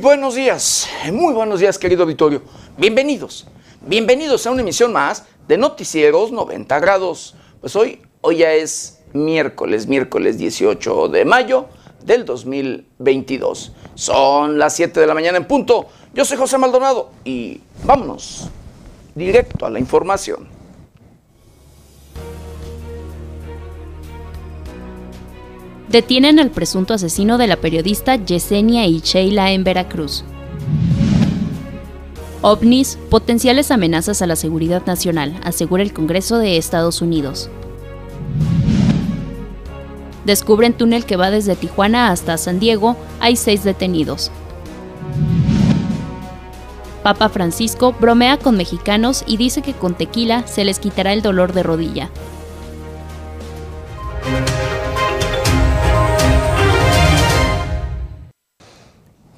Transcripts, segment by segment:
Buenos días, muy buenos días querido auditorio. Bienvenidos, bienvenidos a una emisión más de Noticieros 90 grados. Pues hoy, hoy ya es miércoles, miércoles 18 de mayo del 2022. Son las 7 de la mañana en punto. Yo soy José Maldonado y vámonos directo a la información. Detienen al presunto asesino de la periodista Yesenia y Sheila en Veracruz. OVNIs, potenciales amenazas a la seguridad nacional, asegura el Congreso de Estados Unidos. Descubren túnel que va desde Tijuana hasta San Diego, hay seis detenidos. Papa Francisco bromea con mexicanos y dice que con tequila se les quitará el dolor de rodilla.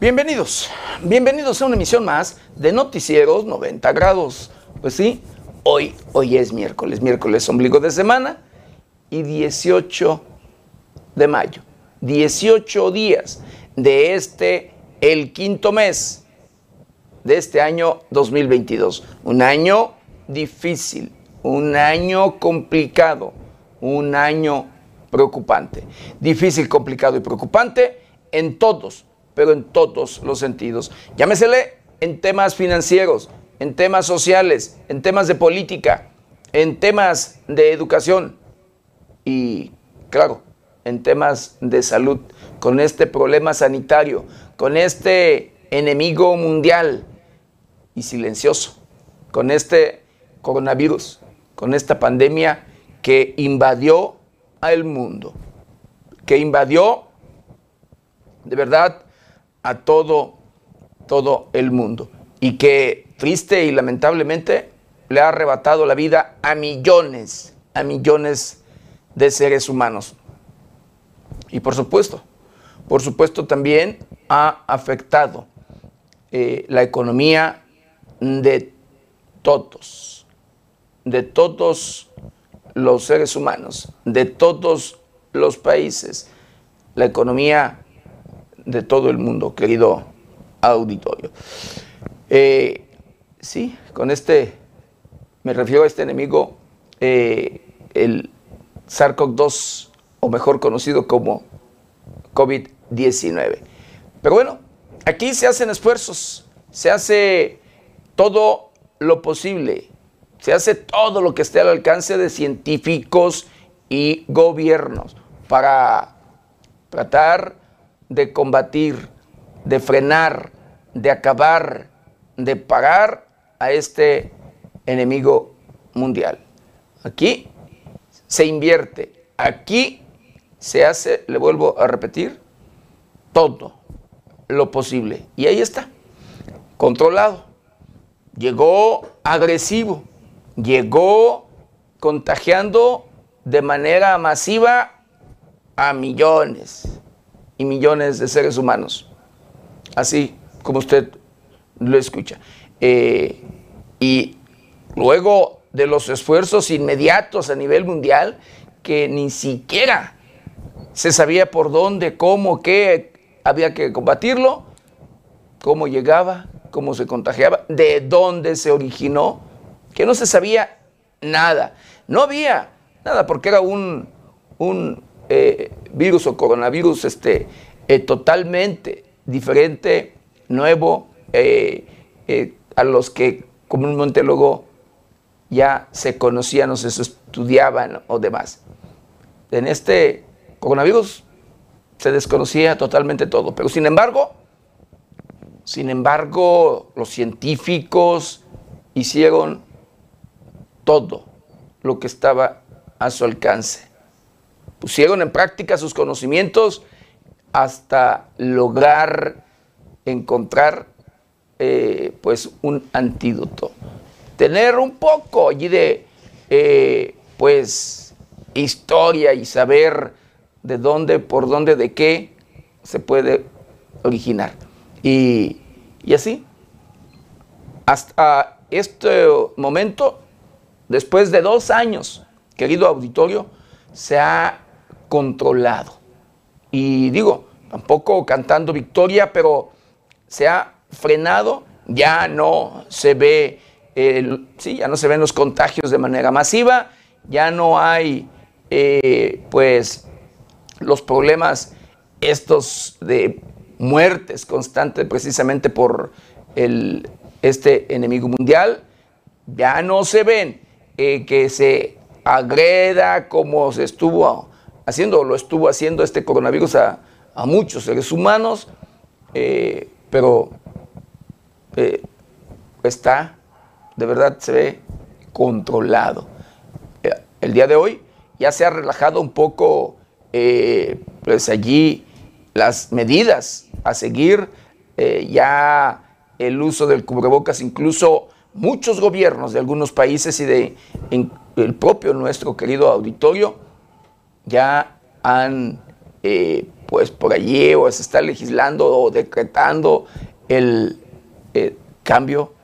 Bienvenidos, bienvenidos a una emisión más de Noticieros 90 grados. Pues sí, hoy, hoy es miércoles, miércoles ombligo de semana y 18 de mayo. 18 días de este, el quinto mes de este año 2022. Un año difícil, un año complicado, un año preocupante. Difícil, complicado y preocupante en todos pero en todos los sentidos. Llámesele en temas financieros, en temas sociales, en temas de política, en temas de educación y, claro, en temas de salud, con este problema sanitario, con este enemigo mundial y silencioso, con este coronavirus, con esta pandemia que invadió al mundo, que invadió de verdad a todo, todo el mundo. Y que triste y lamentablemente le ha arrebatado la vida a millones, a millones de seres humanos. Y por supuesto, por supuesto también ha afectado eh, la economía de todos, de todos los seres humanos, de todos los países. La economía de todo el mundo, querido auditorio. Eh, sí, con este, me refiero a este enemigo, eh, el SARS-CoV-2, o mejor conocido como COVID-19. Pero bueno, aquí se hacen esfuerzos, se hace todo lo posible, se hace todo lo que esté al alcance de científicos y gobiernos para tratar de combatir, de frenar, de acabar, de pagar a este enemigo mundial. Aquí se invierte, aquí se hace, le vuelvo a repetir, todo lo posible. Y ahí está, controlado. Llegó agresivo, llegó contagiando de manera masiva a millones y millones de seres humanos, así como usted lo escucha. Eh, y luego de los esfuerzos inmediatos a nivel mundial, que ni siquiera se sabía por dónde, cómo, qué había que combatirlo, cómo llegaba, cómo se contagiaba, de dónde se originó, que no se sabía nada. No había nada porque era un, un eh, virus o coronavirus este, eh, totalmente diferente, nuevo, eh, a los que comúnmente luego ya se conocían o se estudiaban o demás. En este coronavirus se desconocía totalmente todo, pero sin embargo, sin embargo, los científicos hicieron todo lo que estaba a su alcance pusieron en práctica sus conocimientos hasta lograr encontrar eh, pues un antídoto. Tener un poco allí de eh, pues historia y saber de dónde, por dónde, de qué se puede originar. Y, y así, hasta este momento, después de dos años, querido auditorio, se ha controlado. Y digo, tampoco cantando victoria, pero se ha frenado, ya no se ve, sí, ya no se ven los contagios de manera masiva, ya no hay, eh, pues, los problemas estos de muertes constantes precisamente por el, este enemigo mundial, ya no se ven eh, que se agreda como se estuvo haciendo, lo estuvo haciendo este coronavirus a, muchos seres humanos, eh, pero eh, está, de verdad se ve controlado. el día de hoy ya se ha relajado un poco, pues allí las medidas a seguir, ya el uso del cubrebocas, incluso muchos gobiernos de algunos países y de el propio nuestro querido auditorio ya han, eh, pues por allí o se está legislando o decretando el eh, cambio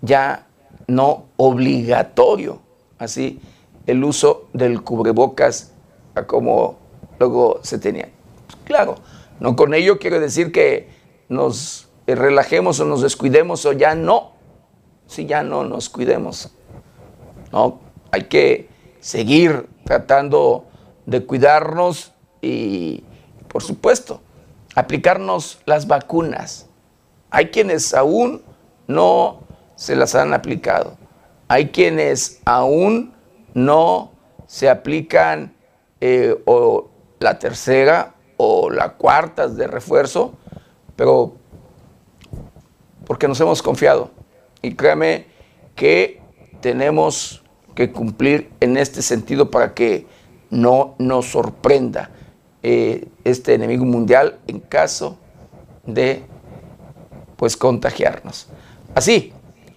ya no obligatorio, así el uso del cubrebocas a como luego se tenía. Claro, no con ello quiero decir que nos relajemos o nos descuidemos o ya no, si ya no nos cuidemos. No, hay que seguir tratando de cuidarnos y, por supuesto, aplicarnos las vacunas. Hay quienes aún no se las han aplicado. Hay quienes aún no se aplican eh, o la tercera o la cuarta de refuerzo, pero porque nos hemos confiado. Y créame que tenemos que cumplir en este sentido para que no nos sorprenda eh, este enemigo mundial en caso de pues contagiarnos. Así,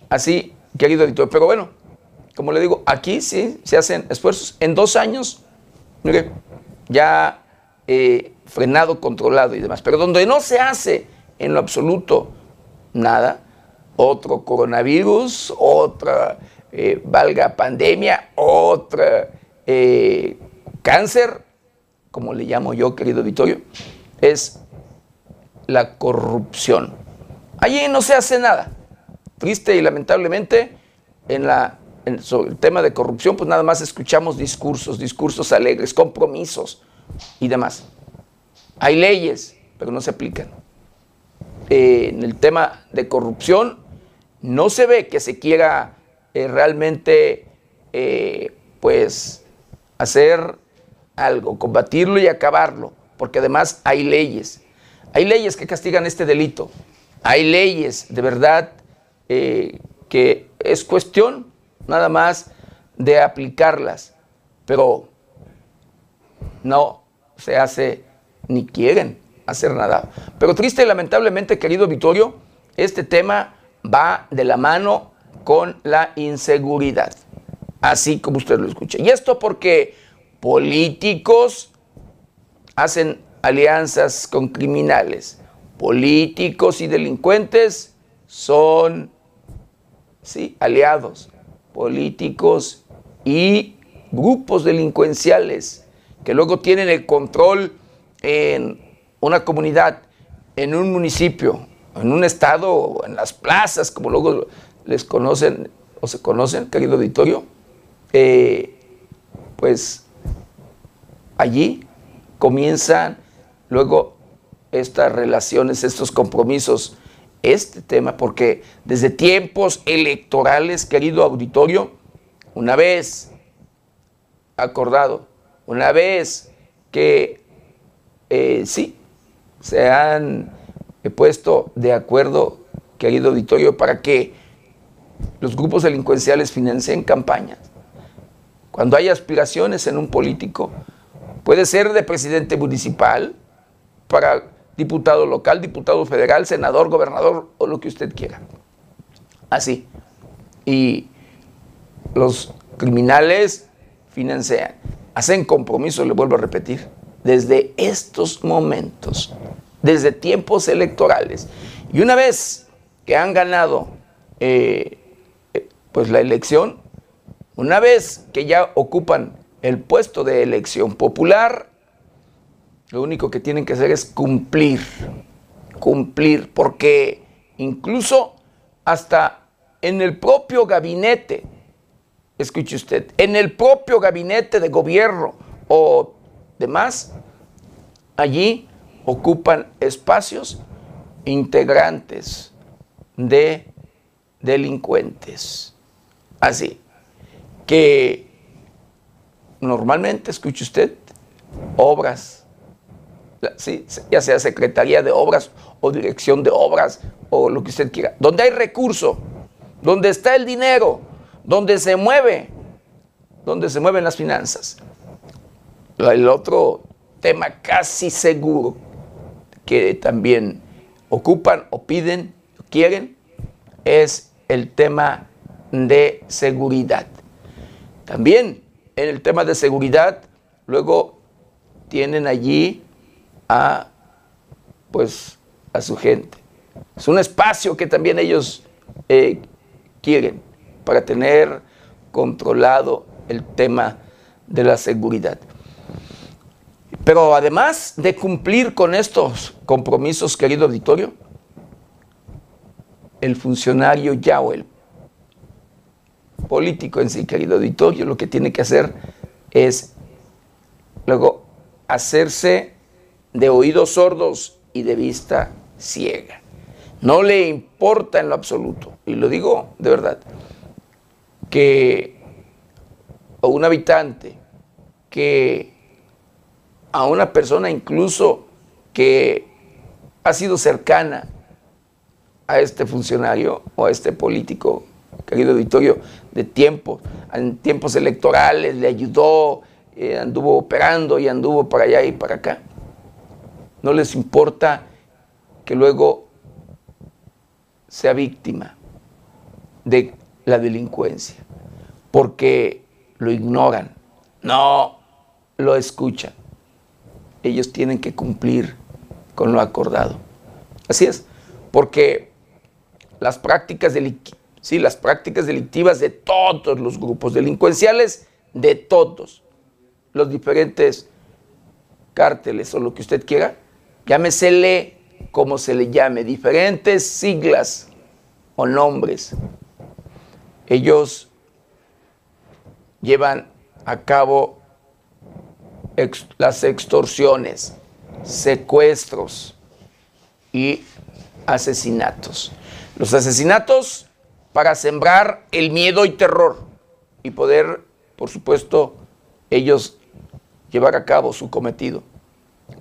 así, querido editor. Pero bueno, como le digo, aquí sí se hacen esfuerzos. En dos años, mire, ya eh, frenado, controlado y demás. Pero donde no se hace en lo absoluto nada, otro coronavirus, otra eh, valga pandemia, otra cáncer, como le llamo yo, querido Vittorio, es la corrupción. Allí no se hace nada. Triste y lamentablemente, en la, sobre el tema de corrupción, pues nada más escuchamos discursos, discursos alegres, compromisos y demás. Hay leyes, pero no se aplican. Eh, en el tema de corrupción, no se ve que se quiera eh, realmente eh, pues hacer algo, combatirlo y acabarlo, porque además hay leyes, hay leyes que castigan este delito, hay leyes de verdad eh, que es cuestión nada más de aplicarlas, pero no se hace ni quieren hacer nada. Pero triste y lamentablemente, querido Vittorio, este tema va de la mano con la inseguridad, así como usted lo escucha. Y esto porque políticos hacen alianzas con criminales, políticos y delincuentes son, sí, aliados, políticos y grupos delincuenciales que luego tienen el control en una comunidad, en un municipio, en un estado, en las plazas, como luego les conocen o se conocen, querido auditorio, eh, pues allí comienzan luego estas relaciones, estos compromisos, este tema, porque desde tiempos electorales, querido auditorio, una vez acordado, una vez que eh, sí, se han puesto de acuerdo, querido auditorio, para que los grupos delincuenciales financian campañas. Cuando hay aspiraciones en un político, puede ser de presidente municipal, para diputado local, diputado federal, senador, gobernador o lo que usted quiera. Así. Y los criminales financian, hacen compromisos, le vuelvo a repetir, desde estos momentos, desde tiempos electorales. Y una vez que han ganado eh, pues la elección, una vez que ya ocupan el puesto de elección popular, lo único que tienen que hacer es cumplir, cumplir, porque incluso hasta en el propio gabinete, escuche usted, en el propio gabinete de gobierno o demás, allí ocupan espacios integrantes de delincuentes. Así que normalmente, escuche usted, obras, ya sea Secretaría de Obras o Dirección de Obras o lo que usted quiera, donde hay recurso, donde está el dinero, donde se mueve, donde se mueven las finanzas. El otro tema casi seguro que también ocupan o piden, o quieren, es el tema de seguridad. También en el tema de seguridad, luego tienen allí a pues a su gente. Es un espacio que también ellos eh, quieren para tener controlado el tema de la seguridad. Pero además de cumplir con estos compromisos, querido auditorio, el funcionario ya o el político en sí, querido auditorio, lo que tiene que hacer es luego hacerse de oídos sordos y de vista ciega. No le importa en lo absoluto, y lo digo de verdad, que a un habitante, que a una persona incluso que ha sido cercana a este funcionario o a este político, querido auditorio, de tiempo, en tiempos electorales, le ayudó, eh, anduvo operando y anduvo para allá y para acá. No les importa que luego sea víctima de la delincuencia, porque lo ignoran, no lo escuchan. Ellos tienen que cumplir con lo acordado. Así es, porque las prácticas, sí, las prácticas delictivas de todos los grupos delincuenciales, de todos los diferentes cárteles o lo que usted quiera, llámesele como se le llame, diferentes siglas o nombres. Ellos llevan a cabo las extorsiones, secuestros y asesinatos. Los asesinatos para sembrar el miedo y terror y poder, por supuesto, ellos llevar a cabo su cometido,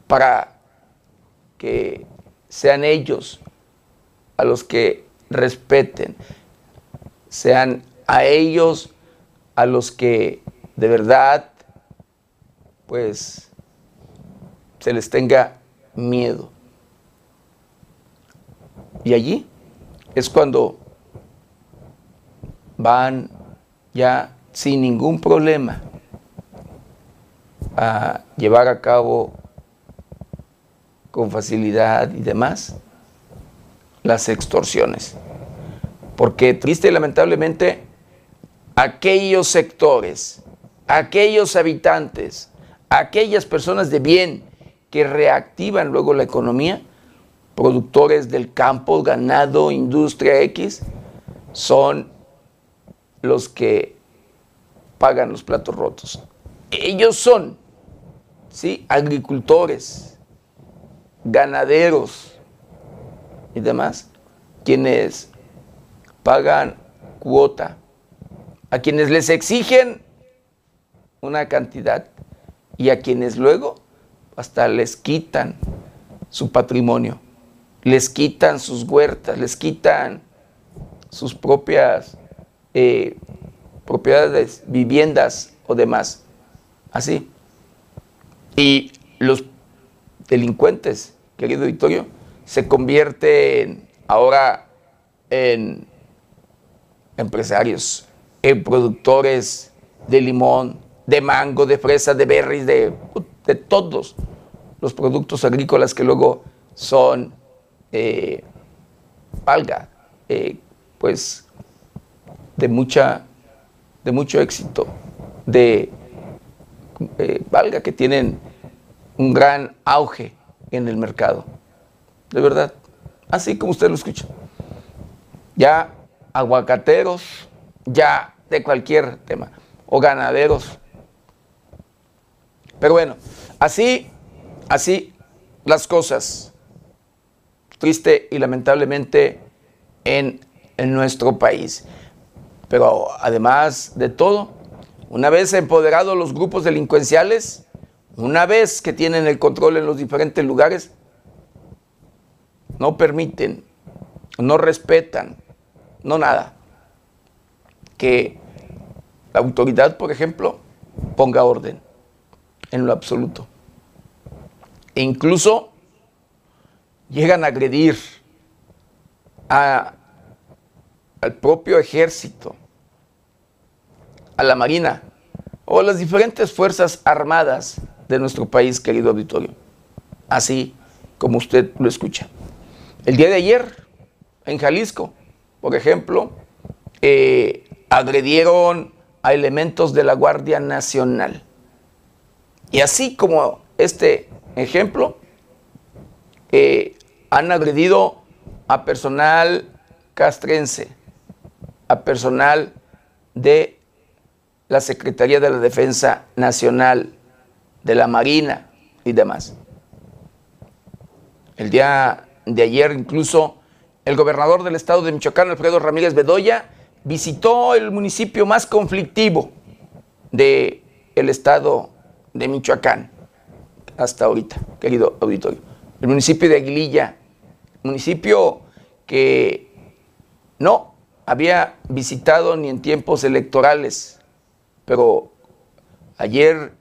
para que sean ellos a los que respeten, sean a ellos a los que de verdad, pues, se les tenga miedo. Y allí es cuando van ya sin ningún problema a llevar a cabo con facilidad y demás las extorsiones. Porque triste y lamentablemente aquellos sectores, aquellos habitantes, aquellas personas de bien que reactivan luego la economía, productores del campo, ganado, industria X, son los que pagan los platos rotos. Ellos son, ¿sí? Agricultores, ganaderos y demás, quienes pagan cuota, a quienes les exigen una cantidad y a quienes luego hasta les quitan su patrimonio les quitan sus huertas, les quitan sus propias eh, propiedades, viviendas o demás. Así. Y los delincuentes, querido Victorio, se convierten ahora en empresarios, en productores de limón, de mango, de fresa, de berries, de, de todos los productos agrícolas que luego son eh, valga, eh, pues, de, mucha, de mucho éxito, de, eh, valga, que tienen un gran auge en el mercado. De verdad, así como usted lo escucha. Ya aguacateros, ya de cualquier tema, o ganaderos. Pero bueno, así, así las cosas, triste y lamentablemente en, en nuestro país. Pero además de todo, una vez empoderados los grupos delincuenciales, una vez que tienen el control en los diferentes lugares, no permiten, no respetan, no nada. Que la autoridad, por ejemplo, ponga orden en lo absoluto. E incluso llegan a agredir al propio ejército, a la Marina o a las diferentes fuerzas armadas de nuestro país, querido auditorio. Así como usted lo escucha. El día de ayer, en Jalisco, por ejemplo, eh, agredieron a elementos de la Guardia Nacional. Y así como este ejemplo, eh, han agredido a personal castrense, a personal de la Secretaría de la Defensa Nacional, de la Marina y demás. El día de ayer incluso el gobernador del estado de Michoacán, Alfredo Ramírez Bedoya, visitó el municipio más conflictivo del el estado de Michoacán hasta ahorita, querido auditorio. El municipio de Aguililla, municipio que no había visitado ni en tiempos electorales, pero ayer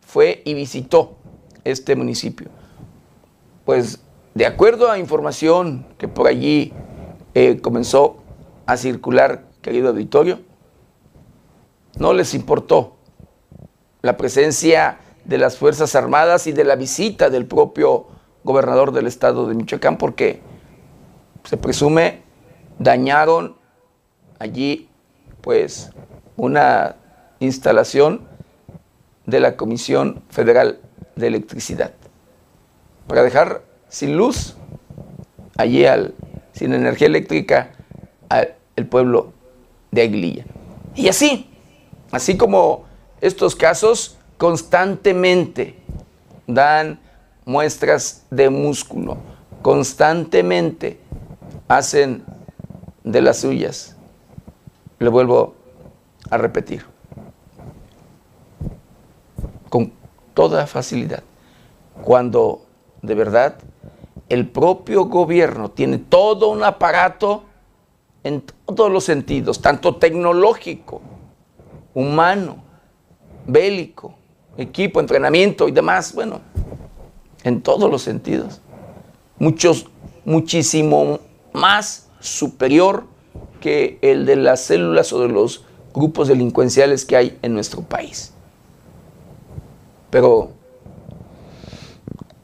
fue y visitó este municipio. Pues de acuerdo a información que por allí eh, comenzó a circular, querido auditorio, no les importó la presencia de las Fuerzas Armadas y de la visita del propio gobernador del estado de Michoacán, porque se presume dañaron allí pues una instalación de la Comisión Federal de Electricidad para dejar sin luz, allí al, sin energía eléctrica, al pueblo de Aguililla. Y así, así como estos casos constantemente dan muestras de músculo, constantemente hacen de las suyas. Le vuelvo a repetir. Con toda facilidad. Cuando de verdad el propio gobierno tiene todo un aparato en todos los sentidos, tanto tecnológico, humano, bélico, equipo, entrenamiento y demás, bueno, en todos los sentidos. Muchos, muchísimo más superior que el de las células o de los grupos delincuenciales que hay en nuestro país. Pero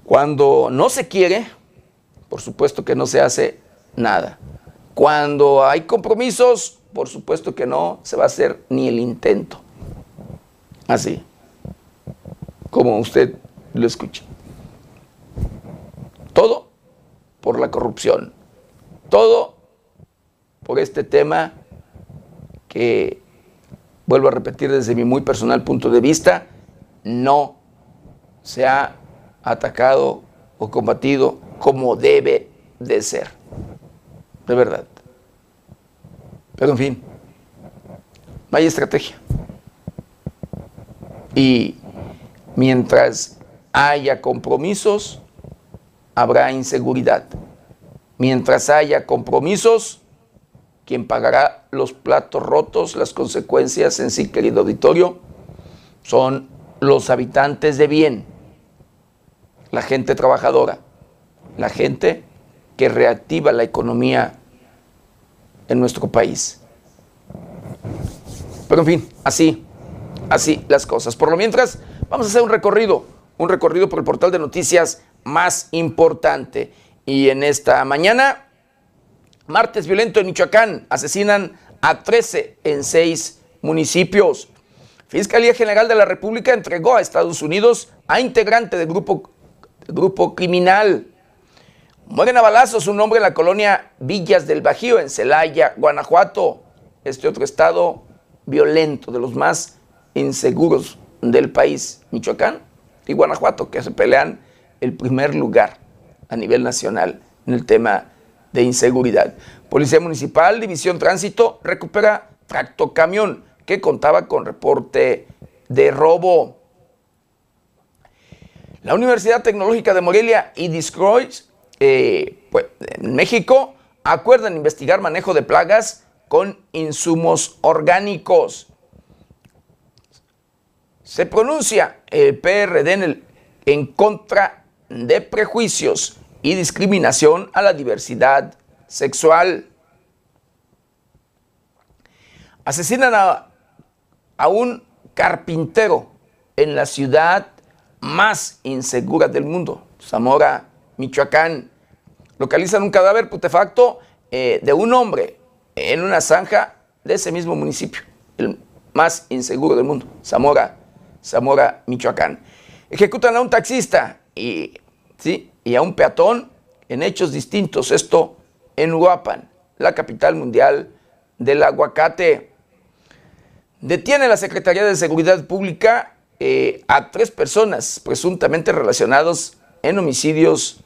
cuando no se quiere, por supuesto que no se hace nada. Cuando hay compromisos, por supuesto que no se va a hacer ni el intento. Así, como usted lo escucha. Todo por la corrupción. Todo por este tema que, vuelvo a repetir desde mi muy personal punto de vista, no se ha atacado o combatido como debe de ser. De verdad. Pero en fin, no hay estrategia. Y mientras haya compromisos, habrá inseguridad. Mientras haya compromisos, quien pagará los platos rotos, las consecuencias en sí, querido auditorio, son los habitantes de bien, la gente trabajadora, la gente que reactiva la economía en nuestro país. Pero en fin, así, así las cosas. Por lo mientras, vamos a hacer un recorrido, un recorrido por el portal de noticias más importante. Y en esta mañana, martes violento en Michoacán, asesinan a 13 en 6 municipios. Fiscalía General de la República entregó a Estados Unidos a integrante del grupo, grupo criminal Mueren a balazos un hombre en la colonia Villas del Bajío, en Celaya, Guanajuato. Este otro estado violento, de los más inseguros del país, Michoacán y Guanajuato, que se pelean el primer lugar a nivel nacional en el tema de inseguridad. Policía Municipal, División Tránsito, recupera tractocamión que contaba con reporte de robo. La Universidad Tecnológica de Morelia y Discroix, eh, pues, en México, acuerdan investigar manejo de plagas con insumos orgánicos. Se pronuncia el PRD en, contra de prejuicios y discriminación a la diversidad sexual. Asesinan a, a un carpintero en la ciudad más insegura del mundo, Zamora, Michoacán. Localizan un cadáver putefacto eh, de un hombre en una zanja de ese mismo municipio, el más inseguro del mundo, Zamora, Zamora, Michoacán. Ejecutan a un taxista y, ¿sí? y a un peatón en hechos distintos, esto en Uapan, la capital mundial del aguacate. Detiene la Secretaría de Seguridad Pública eh, a tres personas presuntamente relacionados en homicidios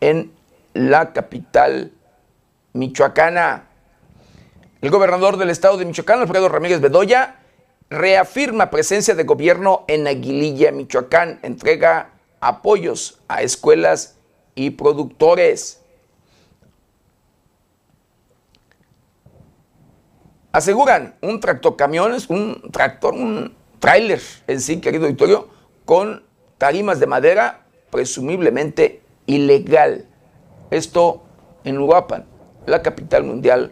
en la capital michoacana. El gobernador del estado de Michoacán, Alfredo Ramírez Bedoya, reafirma presencia de gobierno en Aguililla, Michoacán, entrega apoyos a escuelas y productores. Aseguran un tractocamiones, un tractor, un tráiler en sí, querido auditorio, con tarimas de madera presumiblemente ilegal. Esto en Uruapan, la capital mundial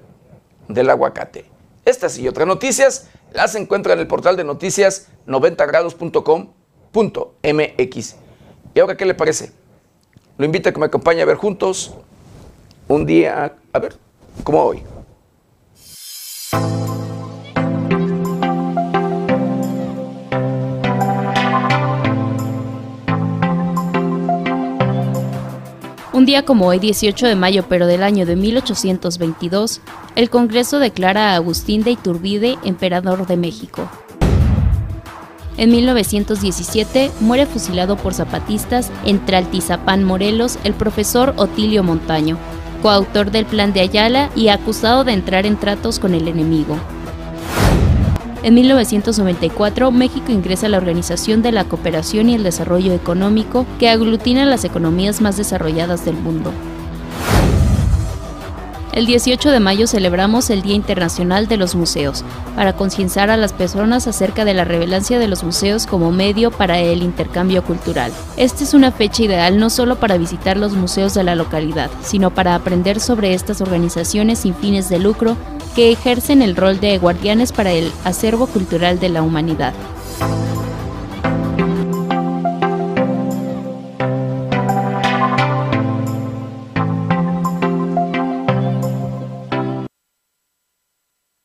del aguacate. Estas y otras noticias las encuentra en el portal de noticias 90grados.com.mx. ¿Y ahora qué le parece? Lo invito a que me acompañe a ver juntos un día, a ver, como hoy. Un día como hoy, 18 de mayo, pero del año de 1822, el Congreso declara a Agustín de Iturbide emperador de México. En 1917 muere fusilado por zapatistas en Traltizapán, Morelos, el profesor Otilio Montaño, coautor del Plan de Ayala y acusado de entrar en tratos con el enemigo. En 1994, México ingresa a la Organización de la Cooperación y el Desarrollo Económico, que aglutina las economías más desarrolladas del mundo. El 18 de mayo celebramos el Día Internacional de los Museos, para concienciar a las personas acerca de la relevancia de los museos como medio para el intercambio cultural. Esta es una fecha ideal no solo para visitar los museos de la localidad, sino para aprender sobre estas organizaciones sin fines de lucro que ejercen el rol de guardianes para el acervo cultural de la humanidad.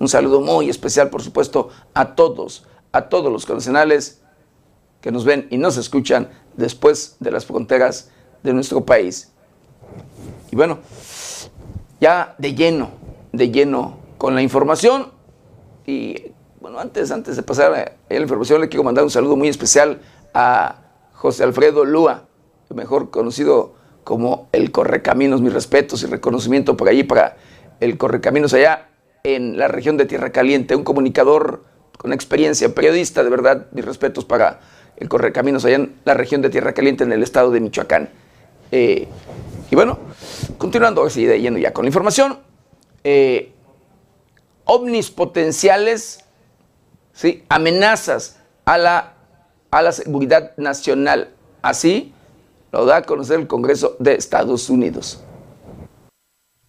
Un saludo muy especial, por supuesto, a todos, a todos los connacionales que nos ven y nos escuchan después de las fronteras de nuestro país. Y bueno, ya de lleno, de lleno con la información. Y bueno, antes, antes de pasar a la información, le quiero mandar un saludo muy especial a José Alfredo Lúa, mejor conocido como el Correcaminos. Mis respetos y reconocimiento por allí para el Correcaminos allá en la región de Tierra Caliente, un comunicador con experiencia, periodista, de verdad, mis respetos para el Correcaminos allá en la región de Tierra Caliente, en el estado de Michoacán. Eh, y bueno, continuando así de yendo ya con la información, eh, ovnis potenciales, ¿sí? amenazas a la, a la seguridad nacional. Así lo da a conocer el Congreso de Estados Unidos.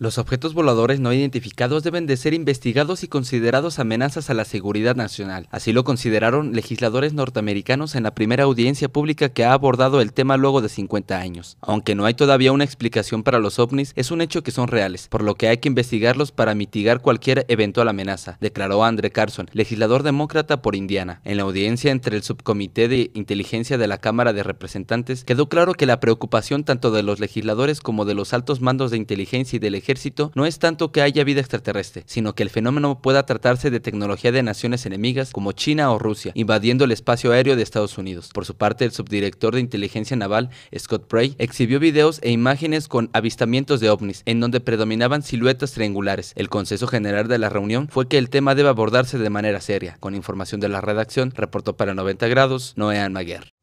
Los objetos voladores no identificados deben de ser investigados y considerados amenazas a la seguridad nacional. Así lo consideraron legisladores norteamericanos en la primera audiencia pública que ha abordado el tema luego de 50 años. Aunque no hay todavía una explicación para los ovnis, es un hecho que son reales, por lo que hay que investigarlos para mitigar cualquier eventual amenaza, declaró Andre Carson, legislador demócrata por Indiana. En la audiencia entre el subcomité de inteligencia de la Cámara de Representantes, quedó claro que la preocupación tanto de los legisladores como de los altos mandos de inteligencia y del ejército no es tanto que haya vida extraterrestre, sino que el fenómeno pueda tratarse de tecnología de naciones enemigas como China o Rusia, invadiendo el espacio aéreo de Estados Unidos. Por su parte, el subdirector de inteligencia naval, Scott Prey, exhibió videos e imágenes con avistamientos de ovnis, en donde predominaban siluetas triangulares. El consenso general de la reunión fue que el tema debe abordarse de manera seria. Con información de la redacción, reportó para 90 grados Noé Maguer.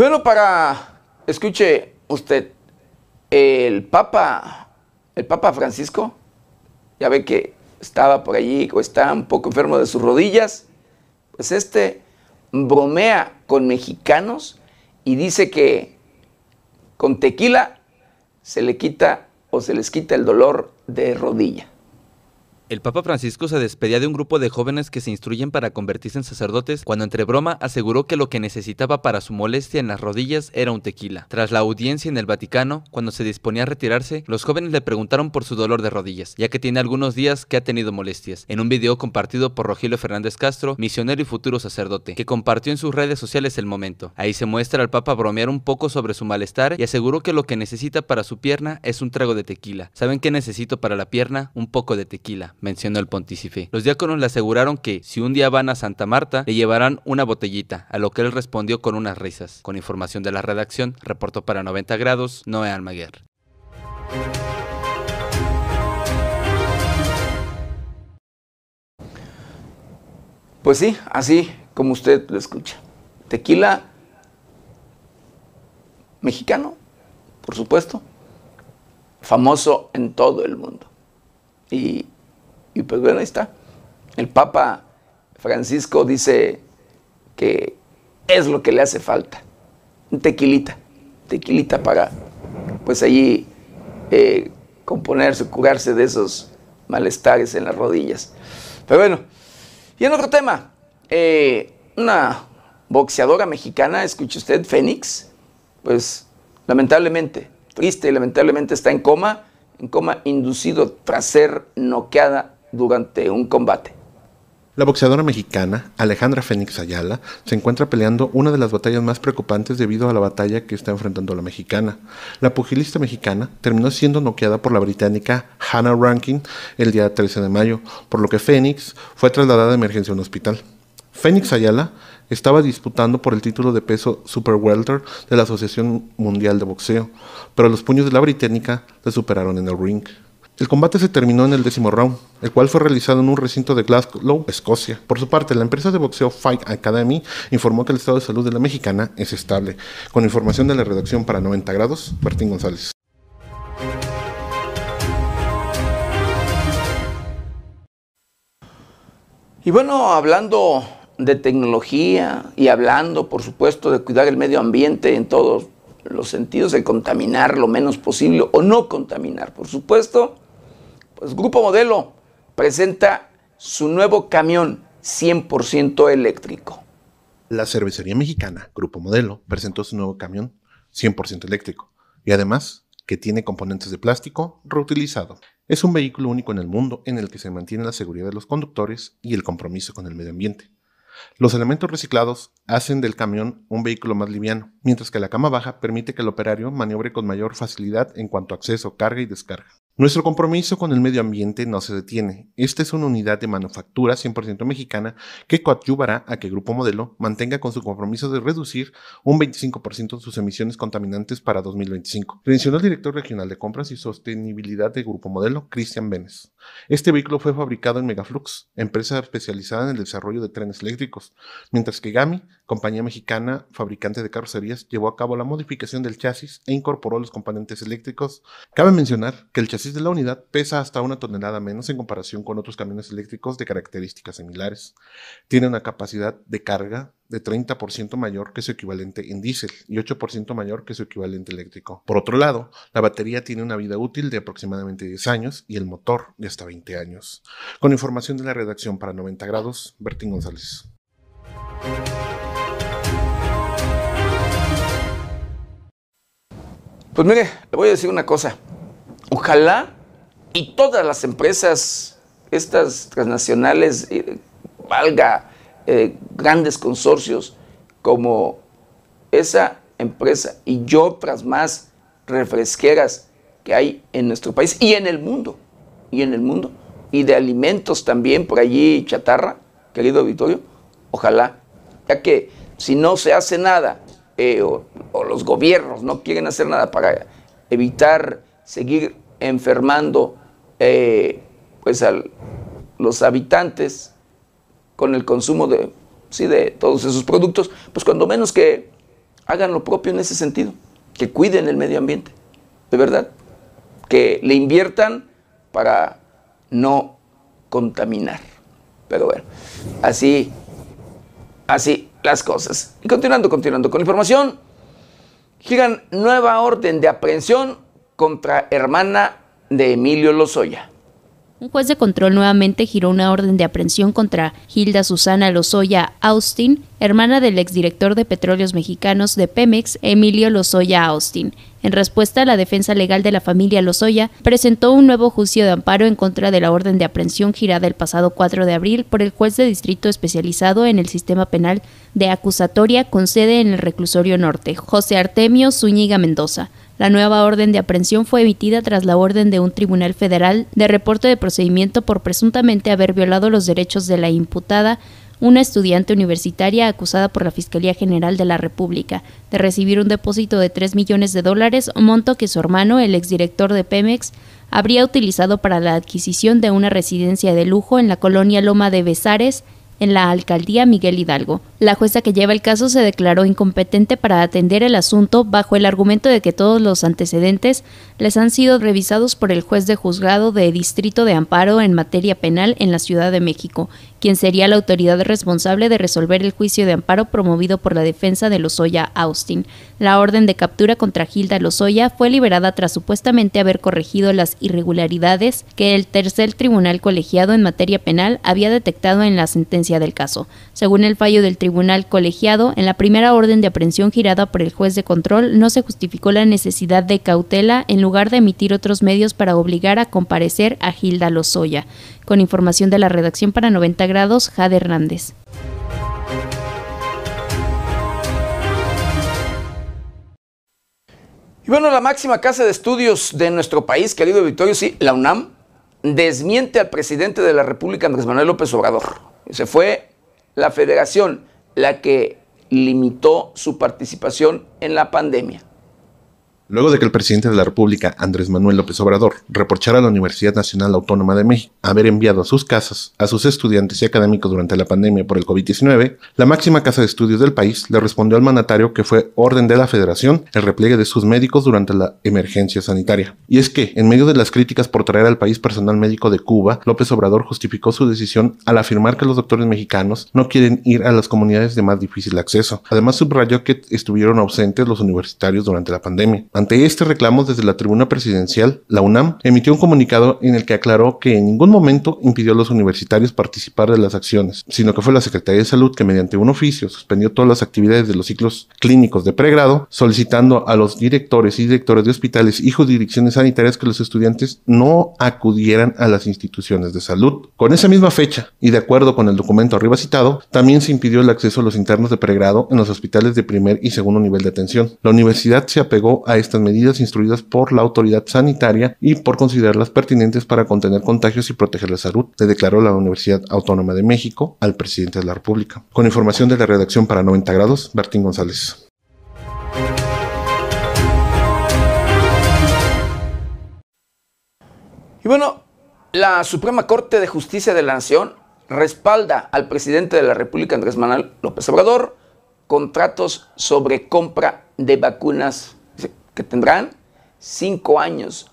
Bueno, para, escuche usted, el Papa, el Papa Francisco, ya ve que estaba por allí o está un poco enfermo de sus rodillas, pues este bromea con mexicanos y dice que con tequila se le quita o se les quita el dolor de rodilla. El Papa Francisco se despedía de un grupo de jóvenes que se instruyen para convertirse en sacerdotes cuando entre broma aseguró que lo que necesitaba para su molestia en las rodillas era un tequila. Tras la audiencia en el Vaticano, cuando se disponía a retirarse, los jóvenes le preguntaron por su dolor de rodillas, ya que tiene algunos días que ha tenido molestias. En un video compartido por Rogelio Fernández Castro, misionero y futuro sacerdote, que compartió en sus redes sociales el momento. Ahí se muestra al Papa bromear un poco sobre su malestar y aseguró que lo que necesita para su pierna es un trago de tequila. ¿Saben qué necesito para la pierna? Un poco de tequila mencionó el pontífice. Los diáconos le aseguraron que si un día van a Santa Marta, le llevarán una botellita, a lo que él respondió con unas risas. Con información de la redacción, reportó para 90 grados Noé Almaguer. Pues sí, así como usted lo escucha. Tequila mexicano, por supuesto, famoso en todo el mundo. Y y pues bueno, ahí está. El Papa Francisco dice que es lo que le hace falta. Un tequilita. Tequilita para, pues allí, eh, componerse, curarse de esos malestares en las rodillas. Pero bueno, y en otro tema, eh, una boxeadora mexicana, escuche usted, Fénix, pues lamentablemente, triste y lamentablemente está en coma, en coma inducido tras ser noqueada durante un combate. La boxeadora mexicana Alejandra Fénix Ayala se encuentra peleando una de las batallas más preocupantes debido a la batalla que está enfrentando la mexicana. La pugilista mexicana terminó siendo noqueada por la británica Hannah Rankin el día 13 de mayo, por lo que Fénix fue trasladada de emergencia a un hospital. Fénix Ayala estaba disputando por el título de peso Super Welter de la Asociación Mundial de Boxeo, pero los puños de la británica la superaron en el ring. El combate se terminó en el décimo round, el cual fue realizado en un recinto de Glasgow, Escocia. Por su parte, la empresa de boxeo Fight Academy informó que el estado de salud de la mexicana es estable. Con información de la redacción para 90 grados, Martín González. Y bueno, hablando de tecnología y hablando, por supuesto, de cuidar el medio ambiente en todos los sentidos, de contaminar lo menos posible o no contaminar, por supuesto, pues Grupo Modelo presenta su nuevo camión 100% eléctrico. La cervecería mexicana Grupo Modelo presentó su nuevo camión 100% eléctrico y además que tiene componentes de plástico reutilizado. Es un vehículo único en el mundo en el que se mantiene la seguridad de los conductores y el compromiso con el medio ambiente. Los elementos reciclados hacen del camión un vehículo más liviano, mientras que la cama baja permite que el operario maniobre con mayor facilidad en cuanto a acceso, carga y descarga. Nuestro compromiso con el medio ambiente no se detiene. Esta es una unidad de manufactura 100% mexicana que coadyuvará a que Grupo Modelo mantenga con su compromiso de reducir un 25% sus emisiones contaminantes para 2025. Mencionó el director regional de compras y sostenibilidad de Grupo Modelo, Cristian Benes. Este vehículo fue fabricado en Megaflux, empresa especializada en el desarrollo de trenes eléctricos, mientras que Gami compañía mexicana fabricante de carrocerías, llevó a cabo la modificación del chasis e incorporó los componentes eléctricos. Cabe mencionar que el chasis de la unidad pesa hasta una tonelada menos en comparación con otros camiones eléctricos de características similares. Tiene una capacidad de carga de 30% mayor que su equivalente en diésel y 8% mayor que su equivalente eléctrico. Por otro lado, la batería tiene una vida útil de aproximadamente 10 años y el motor de hasta 20 años. Con información de la redacción para 90 grados, Bertín González. Pues mire, le voy a decir una cosa. Ojalá y todas las empresas, estas transnacionales, eh, valga eh, grandes consorcios como esa empresa y otras más refresqueras que hay en nuestro país y en el mundo, y en el mundo, y de alimentos también por allí, chatarra, querido auditorio, ojalá, ya que si no se hace nada eh, o, los gobiernos no quieren hacer nada para evitar seguir enfermando eh, pues a los habitantes con el consumo de, sí, de todos esos productos, pues cuando menos que hagan lo propio en ese sentido, que cuiden el medio ambiente, de verdad, que le inviertan para no contaminar. Pero bueno, así, así las cosas. Y continuando, continuando con información, giran nueva orden de aprehensión contra hermana de Emilio Lozoya. Un juez de control nuevamente giró una orden de aprehensión contra Hilda Susana Lozoya Austin, hermana del exdirector de Petróleos Mexicanos de Pemex, Emilio Lozoya Austin. En respuesta, la defensa legal de la familia Lozoya presentó un nuevo juicio de amparo en contra de la orden de aprehensión girada el pasado 4 de abril por el juez de distrito especializado en el sistema penal de acusatoria con sede en el reclusorio norte, José Artemio Zúñiga Mendoza. La nueva orden de aprehensión fue emitida tras la orden de un tribunal federal de reporte de procedimiento por presuntamente haber violado los derechos de la imputada una estudiante universitaria acusada por la Fiscalía General de la República de recibir un depósito de 3 millones de dólares, monto que su hermano, el exdirector de Pemex, habría utilizado para la adquisición de una residencia de lujo en la colonia Loma de Besares, en la alcaldía Miguel Hidalgo. La jueza que lleva el caso se declaró incompetente para atender el asunto bajo el argumento de que todos los antecedentes les han sido revisados por el juez de juzgado de Distrito de Amparo en materia penal en la Ciudad de México, quien sería la autoridad responsable de resolver el juicio de amparo promovido por la defensa de Lozoya Austin. La orden de captura contra Gilda Lozoya fue liberada tras supuestamente haber corregido las irregularidades que el tercer tribunal colegiado en materia penal había detectado en la sentencia del caso. Según el fallo del tribunal colegiado, en la primera orden de aprehensión girada por el juez de control no se justificó la necesidad de cautela en lugar de emitir otros medios para obligar a comparecer a Gilda Lozoya. Con información de la redacción para 90 grados, Jade Hernández. Bueno, la máxima casa de estudios de nuestro país, querido Victorio, sí, la UNAM, desmiente al presidente de la República, Andrés Manuel López Obrador. Se fue la federación la que limitó su participación en la pandemia. Luego de que el presidente de la República, Andrés Manuel López Obrador, reprochara a la Universidad Nacional Autónoma de México haber enviado a sus casas a sus estudiantes y académicos durante la pandemia por el COVID-19, la máxima casa de estudios del país le respondió al mandatario que fue orden de la federación el repliegue de sus médicos durante la emergencia sanitaria. Y es que, en medio de las críticas por traer al país personal médico de Cuba, López Obrador justificó su decisión al afirmar que los doctores mexicanos no quieren ir a las comunidades de más difícil acceso. Además, subrayó que estuvieron ausentes los universitarios durante la pandemia. Ante este reclamo desde la tribuna presidencial, la UNAM emitió un comunicado en el que aclaró que en ningún momento impidió a los universitarios participar de las acciones, sino que fue la Secretaría de Salud que mediante un oficio suspendió todas las actividades de los ciclos clínicos de pregrado, solicitando a los directores y directores de hospitales y jurisdicciones sanitarias que los estudiantes no acudieran a las instituciones de salud. Con esa misma fecha, y de acuerdo con el documento arriba citado, también se impidió el acceso a los internos de pregrado en los hospitales de primer y segundo nivel de atención. La universidad se apegó a estas medidas instruidas por la autoridad sanitaria y por considerarlas pertinentes para contener contagios y proteger la salud, le declaró la Universidad Autónoma de México al presidente de la República. Con información de la redacción para 90 grados, Bertín González. Y bueno, la Suprema Corte de Justicia de la Nación respalda al presidente de la República, Andrés Manuel López Obrador, contratos sobre compra de vacunas que tendrán cinco años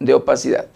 de opacidad.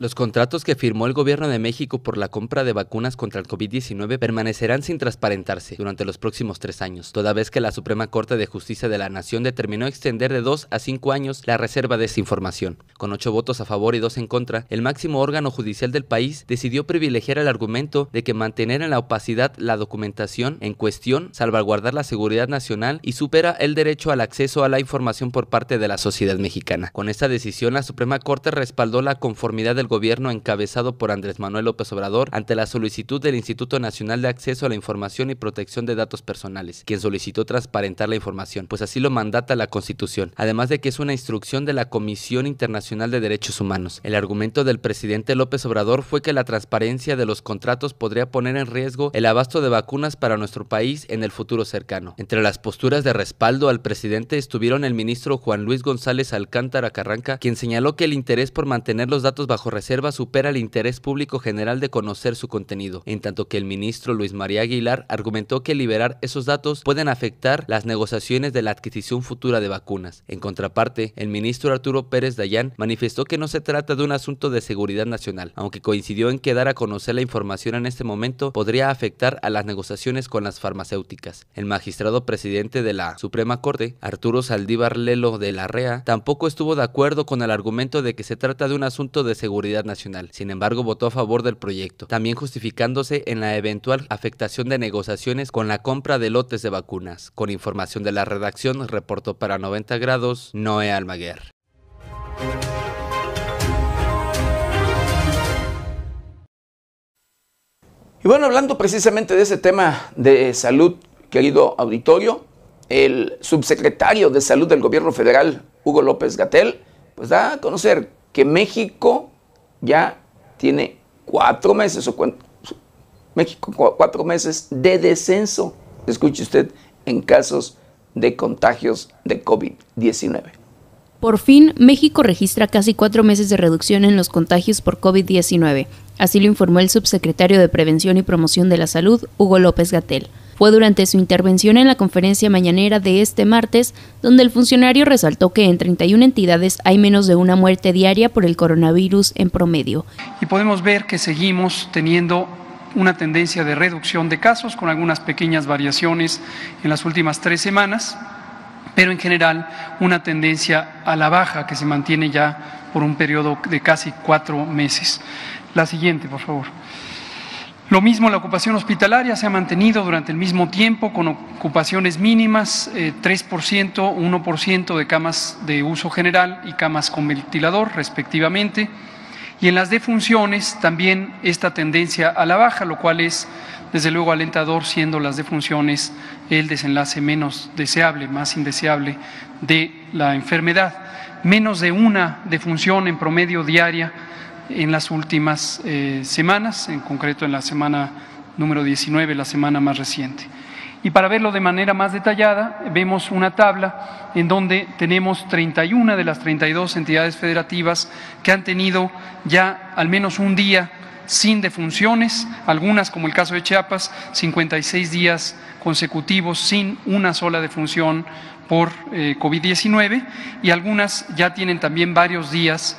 Los contratos que firmó el gobierno de México por la compra de vacunas contra el COVID-19 permanecerán sin transparentarse durante los próximos tres años, toda vez que la Suprema Corte de Justicia de la Nación determinó extender de dos a cinco años la reserva de esa información. Con ocho votos a favor y dos en contra, el máximo órgano judicial del país decidió privilegiar el argumento de que mantener en la opacidad la documentación en cuestión, salvaguardar la seguridad nacional y supera el derecho al acceso a la información por parte de la sociedad mexicana. Con esta decisión, la Suprema Corte respaldó la conformidad del gobierno encabezado por Andrés Manuel López Obrador ante la solicitud del Instituto Nacional de Acceso a la Información y Protección de Datos Personales, quien solicitó transparentar la información, pues así lo mandata la Constitución, además de que es una instrucción de la Comisión Internacional de Derechos Humanos. El argumento del presidente López Obrador fue que la transparencia de los contratos podría poner en riesgo el abasto de vacunas para nuestro país en el futuro cercano. Entre las posturas de respaldo al presidente estuvieron el ministro Juan Luis González Alcántara Carranca, quien señaló que el interés por mantener los datos bajo reserva supera el interés público general de conocer su contenido, en tanto que el ministro Luis María Aguilar argumentó que liberar esos datos pueden afectar las negociaciones de la adquisición futura de vacunas. En contraparte, el ministro Arturo Pérez Dayán manifestó que no se trata de un asunto de seguridad nacional, aunque coincidió en que dar a conocer la información en este momento podría afectar a las negociaciones con las farmacéuticas. El magistrado presidente de la Suprema Corte, Arturo Saldívar Lelo de la REA, tampoco estuvo de acuerdo con el argumento de que se trata de un asunto de seguridad nacional. Sin embargo, votó a favor del proyecto, también justificándose en la eventual afectación de negociaciones con la compra de lotes de vacunas. Con información de la redacción, reportó para 90 grados Noé Almaguer. Y bueno, hablando precisamente de ese tema de salud, querido auditorio, el subsecretario de Salud del Gobierno Federal, Hugo López Gatel, pues da a conocer que México ya tiene cuatro meses, o México cuatro meses de descenso, escuche usted, en casos de contagios de COVID-19. Por fin, México registra casi cuatro meses de reducción en los contagios por COVID-19. Así lo informó el subsecretario de Prevención y Promoción de la Salud, Hugo López Gatel. Fue durante su intervención en la conferencia mañanera de este martes donde el funcionario resaltó que en 31 entidades hay menos de una muerte diaria por el coronavirus en promedio. Y podemos ver que seguimos teniendo una tendencia de reducción de casos con algunas pequeñas variaciones en las últimas tres semanas, pero en general una tendencia a la baja que se mantiene ya por un periodo de casi cuatro meses. La siguiente, por favor. Lo mismo la ocupación hospitalaria se ha mantenido durante el mismo tiempo con ocupaciones mínimas, 3%, eh, 1% de camas de uso general y camas con ventilador respectivamente. Y en las defunciones también esta tendencia a la baja, lo cual es desde luego alentador, siendo las defunciones el desenlace menos deseable, más indeseable de la enfermedad. Menos de una defunción en promedio diaria en las últimas eh, semanas, en concreto en la semana número 19, la semana más reciente. Y para verlo de manera más detallada, vemos una tabla en donde tenemos 31 de las 32 entidades federativas que han tenido ya al menos un día sin defunciones, algunas como el caso de Chiapas, 56 días consecutivos sin una sola defunción por eh, COVID-19 y algunas ya tienen también varios días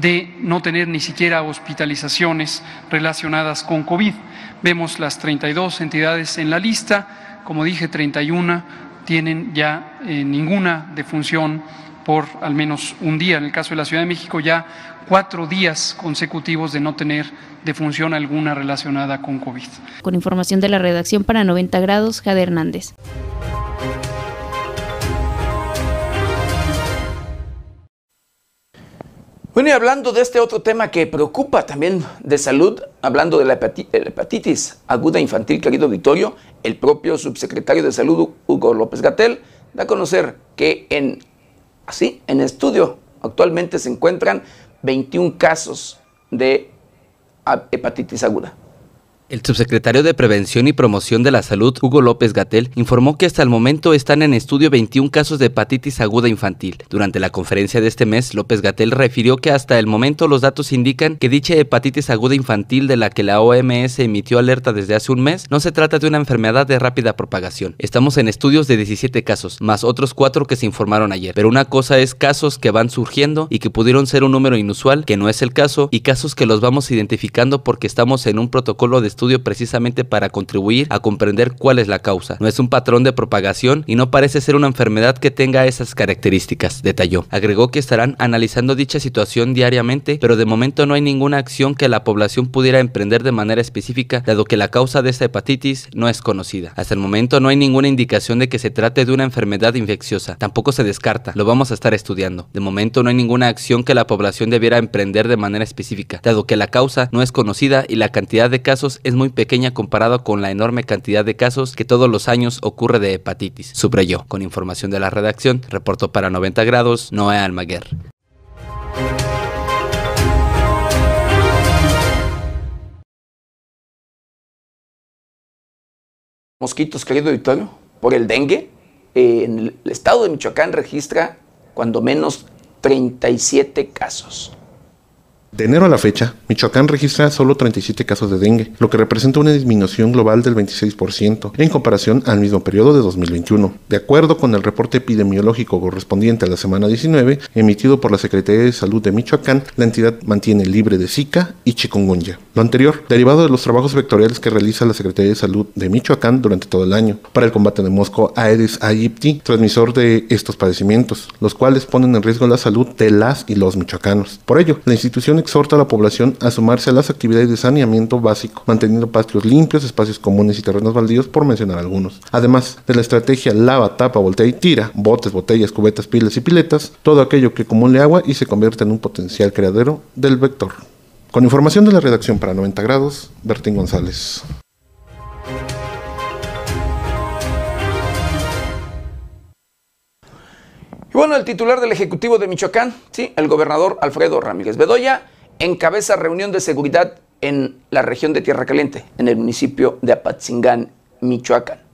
de no tener ni siquiera hospitalizaciones relacionadas con COVID. Vemos las 32 entidades en la lista, como dije, 31 tienen ya eh, ninguna defunción por al menos un día. En el caso de la Ciudad de México, ya cuatro días consecutivos de no tener defunción alguna relacionada con COVID. Con información de la redacción para 90 grados, Jade Hernández. Bueno, y hablando de este otro tema que preocupa también de salud, hablando de la hepatitis aguda infantil, querido Victorio, el propio subsecretario de Salud, Hugo López Gatel, da a conocer que en, así, en estudio actualmente se encuentran 21 casos de hepatitis aguda. El subsecretario de Prevención y Promoción de la Salud, Hugo López Gatel, informó que hasta el momento están en estudio 21 casos de hepatitis aguda infantil. Durante la conferencia de este mes, López Gatel refirió que hasta el momento los datos indican que dicha hepatitis aguda infantil de la que la OMS emitió alerta desde hace un mes no se trata de una enfermedad de rápida propagación. Estamos en estudios de 17 casos, más otros 4 que se informaron ayer. Pero una cosa es casos que van surgiendo y que pudieron ser un número inusual, que no es el caso, y casos que los vamos identificando porque estamos en un protocolo de estudio precisamente para contribuir a comprender cuál es la causa. No es un patrón de propagación y no parece ser una enfermedad que tenga esas características, detalló. Agregó que estarán analizando dicha situación diariamente, pero de momento no hay ninguna acción que la población pudiera emprender de manera específica, dado que la causa de esta hepatitis no es conocida. Hasta el momento no hay ninguna indicación de que se trate de una enfermedad infecciosa. Tampoco se descarta, lo vamos a estar estudiando. De momento no hay ninguna acción que la población debiera emprender de manera específica, dado que la causa no es conocida y la cantidad de casos es muy pequeña comparado con la enorme cantidad de casos que todos los años ocurre de hepatitis, subrayó. Con información de la redacción, reportó para 90 grados Noé Almaguer. Mosquitos, querido auditorio, por el dengue, en el estado de Michoacán registra cuando menos 37 casos. De enero a la fecha, Michoacán registra solo 37 casos de dengue, lo que representa una disminución global del 26% en comparación al mismo periodo de 2021. De acuerdo con el reporte epidemiológico correspondiente a la semana 19, emitido por la Secretaría de Salud de Michoacán, la entidad mantiene libre de Zika y chikungunya. Lo anterior, derivado de los trabajos vectoriales que realiza la Secretaría de Salud de Michoacán durante todo el año para el combate de mosco Aedes aegypti, transmisor de estos padecimientos, los cuales ponen en riesgo la salud de las y los michoacanos. Por ello, la institución exhorta a la población a sumarse a las actividades de saneamiento básico, manteniendo patios limpios, espacios comunes y terrenos baldíos, por mencionar algunos. Además de la estrategia lava, tapa, voltea y tira, botes, botellas, cubetas, pilas y piletas, todo aquello que acumule agua y se convierta en un potencial creadero del vector. Con información de la redacción para 90 grados, Bertín González. Y bueno, el titular del Ejecutivo de Michoacán, sí, el gobernador Alfredo Ramírez Bedoya, encabeza reunión de seguridad en la región de Tierra Caliente, en el municipio de Apatzingán, Michoacán.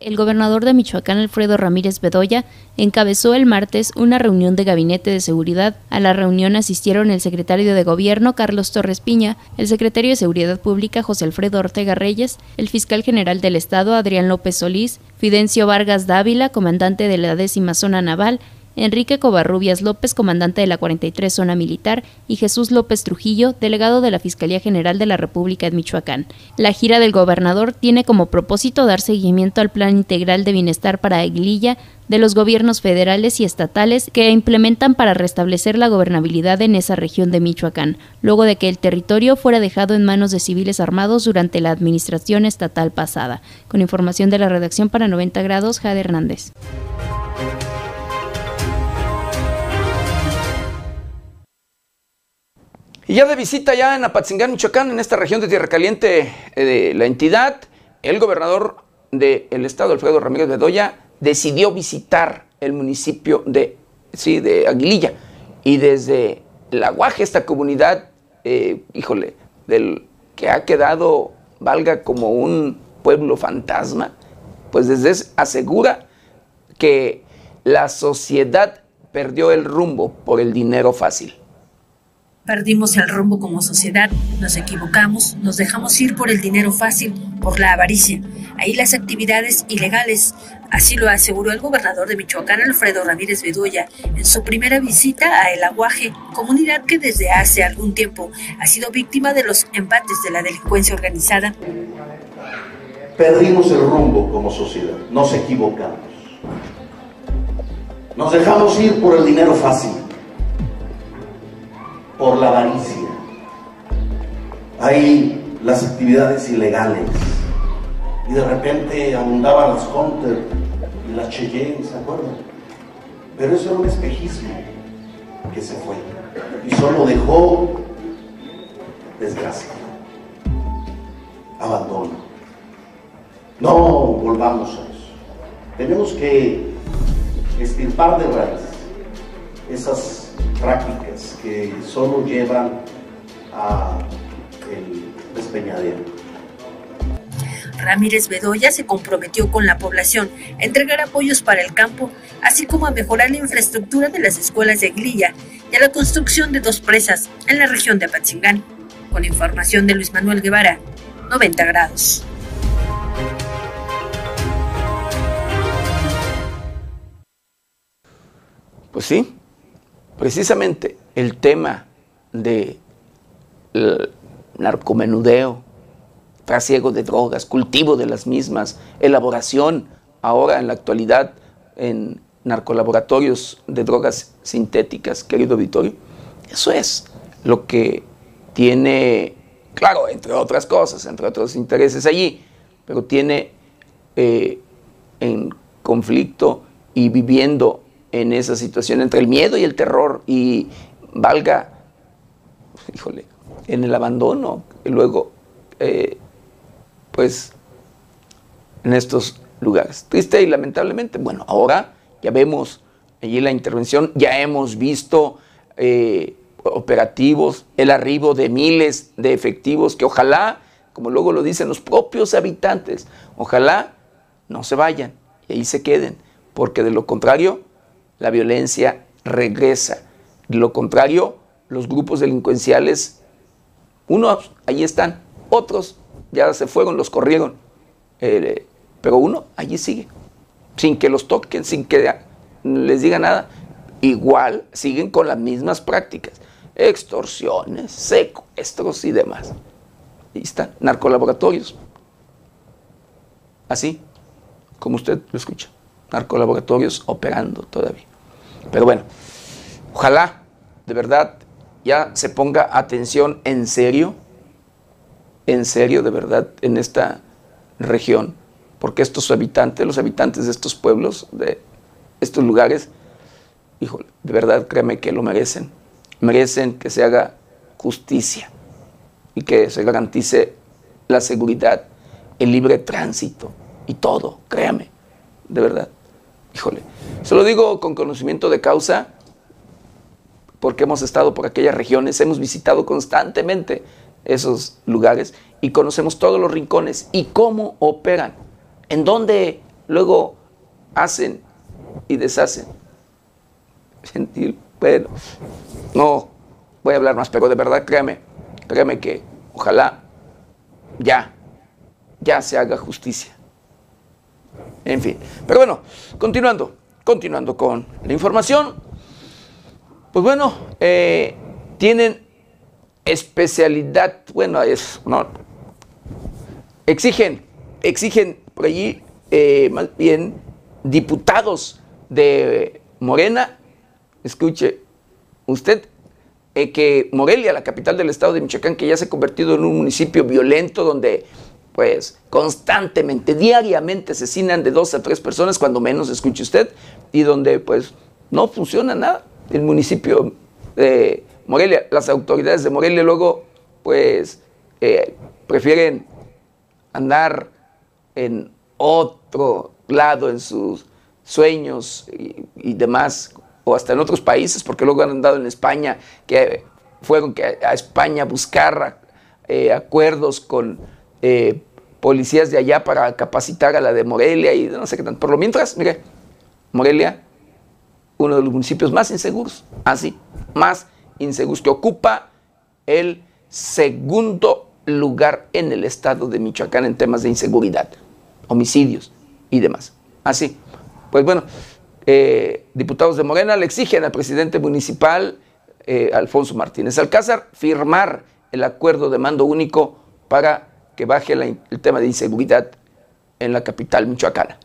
El gobernador de Michoacán, Alfredo Ramírez Bedoya, encabezó el martes una reunión de gabinete de seguridad. A la reunión asistieron el secretario de Gobierno, Carlos Torres Piña, el secretario de Seguridad Pública, José Alfredo Ortega Reyes, el fiscal general del Estado, Adrián López Solís, Fidencio Vargas Dávila, comandante de la décima zona naval, Enrique Covarrubias López, comandante de la 43 Zona Militar, y Jesús López Trujillo, delegado de la Fiscalía General de la República de Michoacán. La gira del gobernador tiene como propósito dar seguimiento al Plan Integral de Bienestar para Aguililla de los gobiernos federales y estatales que implementan para restablecer la gobernabilidad en esa región de Michoacán, luego de que el territorio fuera dejado en manos de civiles armados durante la administración estatal pasada. Con información de la redacción para 90 grados, Jade Hernández. Y ya de visita ya en Apatzingán, Michoacán, en esta región de Tierra Caliente eh, de la entidad, el gobernador del estado, Alfredo Ramírez Bedoya, decidió visitar el municipio de, sí, de Aguililla. Y desde la Guaje, esta comunidad, eh, híjole, del que ha quedado, valga como un pueblo fantasma, pues desde asegura que la sociedad perdió el rumbo por el dinero fácil. Perdimos el rumbo como sociedad, nos equivocamos, nos dejamos ir por el dinero fácil, por la avaricia. Ahí las actividades ilegales. Así lo aseguró el gobernador de Michoacán, Alfredo Ramírez Bedoya, en su primera visita a El Aguaje, comunidad que desde hace algún tiempo ha sido víctima de los embates de la delincuencia organizada. Perdimos el rumbo como sociedad, nos equivocamos. Nos dejamos ir por el dinero fácil por la avaricia. Hay las actividades ilegales. Y de repente abundaban las Hunter y las Cheyenne, ¿se acuerdan? Pero eso era un espejismo que se fue. Y solo dejó desgracia, abandono. No volvamos a eso. Tenemos que estirpar de raíz esas prácticas que solo llevan a el despeñadero. Ramírez Bedoya se comprometió con la población a entregar apoyos para el campo, así como a mejorar la infraestructura de las escuelas de Glilla y a la construcción de dos presas en la región de Apatzingán. Con información de Luis Manuel Guevara, 90 grados. Pues sí, precisamente el tema de narcomenudeo, trasiego de drogas, cultivo de las mismas, elaboración ahora en la actualidad en narcolaboratorios de drogas sintéticas, querido Vittorio. Eso es lo que tiene, claro, entre otras cosas, entre otros intereses allí, pero tiene eh, en conflicto y viviendo en esa situación entre el miedo y el terror y valga, híjole, en el abandono y luego eh, pues en estos lugares. Triste y lamentablemente, bueno, ahora ya vemos allí la intervención, ya hemos visto eh, operativos, el arribo de miles de efectivos que ojalá, como luego lo dicen los propios habitantes, ojalá no se vayan y ahí se queden, porque de lo contrario la violencia regresa. De lo contrario, los grupos delincuenciales, unos allí están, otros ya se fueron, los corrieron. Eh, pero uno allí sigue, sin que los toquen, sin que les diga nada. Igual siguen con las mismas prácticas, extorsiones, secuestros y demás. Ahí están, narcolaboratorios. Así, como usted lo escucha, narcolaboratorios operando todavía. Pero bueno, ojalá de verdad ya se ponga atención en serio en serio, de verdad, en esta región, porque estos habitantes, los habitantes de estos pueblos, de estos lugares, híjole, de verdad créeme que lo merecen. Merecen que se haga justicia y que se garantice la seguridad, el libre tránsito y todo, créame, de verdad. Híjole, se lo digo con conocimiento de causa porque hemos estado por aquellas regiones, hemos visitado constantemente esos lugares y conocemos todos los rincones y cómo operan, en dónde luego hacen y deshacen. bueno, no voy a hablar más, pero de verdad créame, créame que ojalá ya, ya se haga justicia. En fin, pero bueno, continuando, continuando con la información, pues bueno, eh, tienen especialidad, bueno, es, no, exigen, exigen por allí eh, más bien diputados de Morena, escuche, usted, eh, que Morelia, la capital del estado de Michoacán, que ya se ha convertido en un municipio violento donde pues constantemente, diariamente asesinan de dos a tres personas, cuando menos escuche usted, y donde pues no funciona nada. El municipio de Morelia, las autoridades de Morelia luego, pues, eh, prefieren andar en otro lado, en sus sueños y, demás, o hasta en otros países, porque luego han andado en España, que fueron que a España buscar eh, acuerdos con eh, policías de allá para capacitar a la de Morelia y no sé qué tanto. Por lo mientras, mire, Morelia, uno de los municipios más inseguros, así, más inseguros, que ocupa el segundo lugar en el estado de Michoacán en temas de inseguridad, homicidios y demás. Así, pues bueno, eh, diputados de Morena le exigen al presidente municipal, eh, Alfonso Martínez Alcázar, firmar el acuerdo de mando único para que baje el tema de inseguridad en la capital michoacana.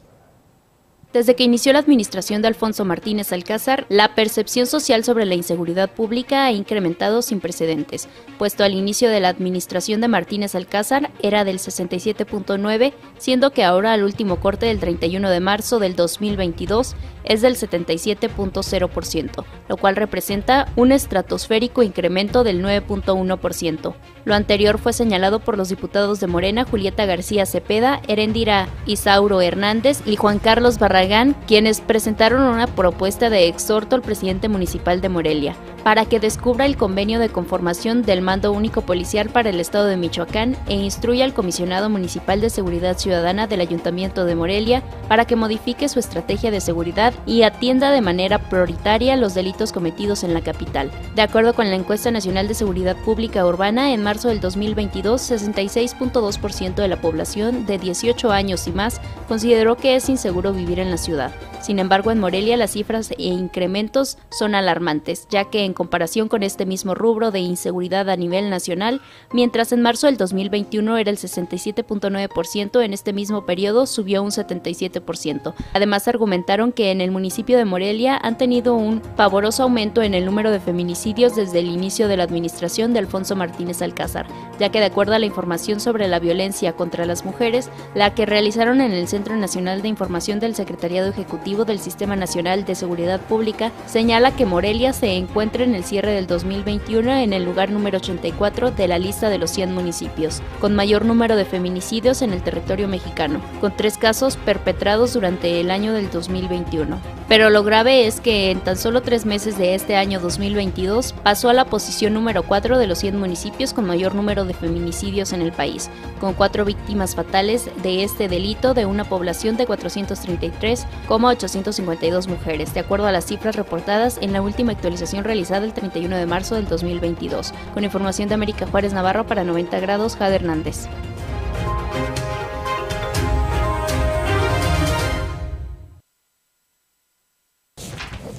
Desde que inició la administración de Alfonso Martínez Alcázar, la percepción social sobre la inseguridad pública ha incrementado sin precedentes, puesto al inicio de la administración de Martínez Alcázar era del 67.9, siendo que ahora al último corte del 31 de marzo del 2022 es del 77.0%, lo cual representa un estratosférico incremento del 9.1%. Lo anterior fue señalado por los diputados de Morena Julieta García Cepeda, Erendira Isauro Hernández y Juan Carlos Barragán, quienes presentaron una propuesta de exhorto al presidente municipal de Morelia para que descubra el convenio de conformación del Mando Único Policial para el Estado de Michoacán e instruya al Comisionado Municipal de Seguridad Ciudadana del Ayuntamiento de Morelia para que modifique su estrategia de seguridad y atienda de manera prioritaria los delitos cometidos en la capital. De acuerdo con la encuesta nacional de seguridad pública urbana, en marzo del 2022, 66.2% de la población de 18 años y más consideró que es inseguro vivir en la ciudad. Sin embargo, en Morelia las cifras e incrementos son alarmantes, ya que en comparación con este mismo rubro de inseguridad a nivel nacional, mientras en marzo del 2021 era el 67.9%, en este mismo periodo subió un 77%. Además, argumentaron que en el municipio de Morelia han tenido un pavoroso aumento en el número de feminicidios desde el inicio de la administración de Alfonso Martínez Alcázar, ya que de acuerdo a la información sobre la violencia contra las mujeres, la que realizaron en el Centro Nacional de Información del Secretariado Ejecutivo del Sistema Nacional de Seguridad Pública señala que Morelia se encuentra en el cierre del 2021 en el lugar número 84 de la lista de los 100 municipios, con mayor número de feminicidios en el territorio mexicano, con tres casos perpetrados durante el año del 2021. Pero lo grave es que en tan solo tres meses de este año 2022 pasó a la posición número 4 de los 100 municipios con mayor número de feminicidios en el país, con cuatro víctimas fatales de este delito de una población de 433, como 852 mujeres, de acuerdo a las cifras reportadas en la última actualización realizada el 31 de marzo del 2022. Con información de América Juárez Navarro para 90 grados, Jade Hernández.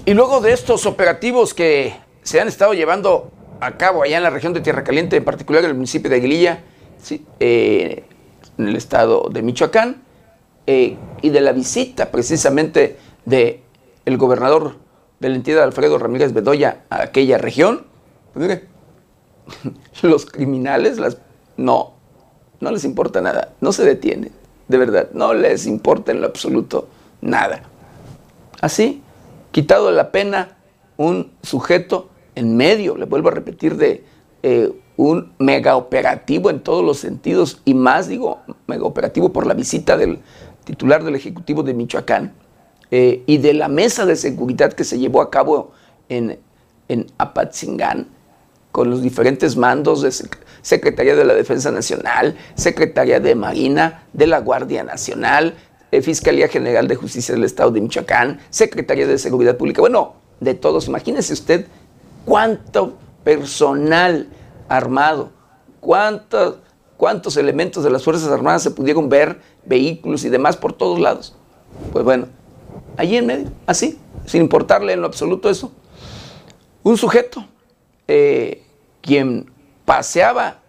Y luego de estos operativos que se han estado llevando a cabo allá en la región de Tierra Caliente, en particular en el municipio de Aguililla, eh, en el estado de Michoacán, eh, y de la visita precisamente del el gobernador de la entidad, Alfredo Ramírez Bedoya, a aquella región, pues mire, los criminales las, no, no les importa nada, no se detienen, de verdad, no les importa en lo absoluto nada. Así, quitado la pena, un sujeto en medio, le vuelvo a repetir, de eh, un mega operativo en todos los sentidos y más, digo, mega operativo por la visita del titular del Ejecutivo de Michoacán, eh, y de la mesa de seguridad que se llevó a cabo en, en Apatzingán, con los diferentes mandos de Secretaría de la Defensa Nacional, Secretaría de Marina, de la Guardia Nacional, Fiscalía General de Justicia del Estado de Michoacán, Secretaría de Seguridad Pública, bueno, de todos. Imagínese usted cuánto personal armado, cuántos, cuántos elementos de las Fuerzas Armadas se pudieron ver vehículos y demás por todos lados. Pues bueno, allí en medio, así, sin importarle en lo absoluto eso, un sujeto eh, quien paseaba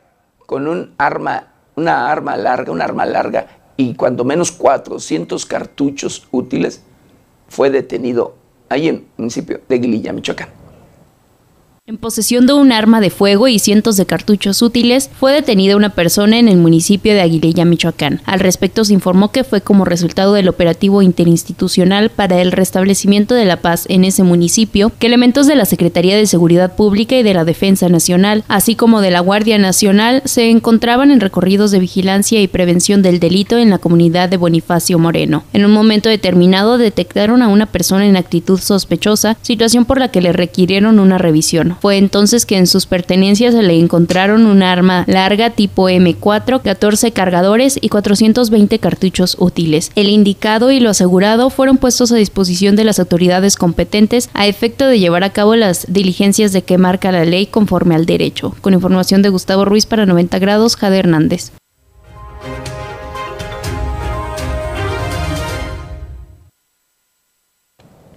con un arma, una arma larga, un arma larga y cuando menos 400 cartuchos útiles, fue detenido ahí en el municipio de Guililla, Michoacán. En posesión de un arma de fuego y cientos de cartuchos útiles, fue detenida una persona en el municipio de Aguililla, Michoacán. Al respecto se informó que fue como resultado del operativo interinstitucional para el restablecimiento de la paz en ese municipio que elementos de la Secretaría de Seguridad Pública y de la Defensa Nacional, así como de la Guardia Nacional, se encontraban en recorridos de vigilancia y prevención del delito en la comunidad de Bonifacio Moreno. En un momento determinado detectaron a una persona en actitud sospechosa, situación por la que le requirieron una revisión. Fue entonces que en sus pertenencias se le encontraron un arma larga tipo M4, 14 cargadores y 420 cartuchos útiles. El indicado y lo asegurado fueron puestos a disposición de las autoridades competentes a efecto de llevar a cabo las diligencias de que marca la ley conforme al derecho. Con información de Gustavo Ruiz para 90 grados, Jade Hernández.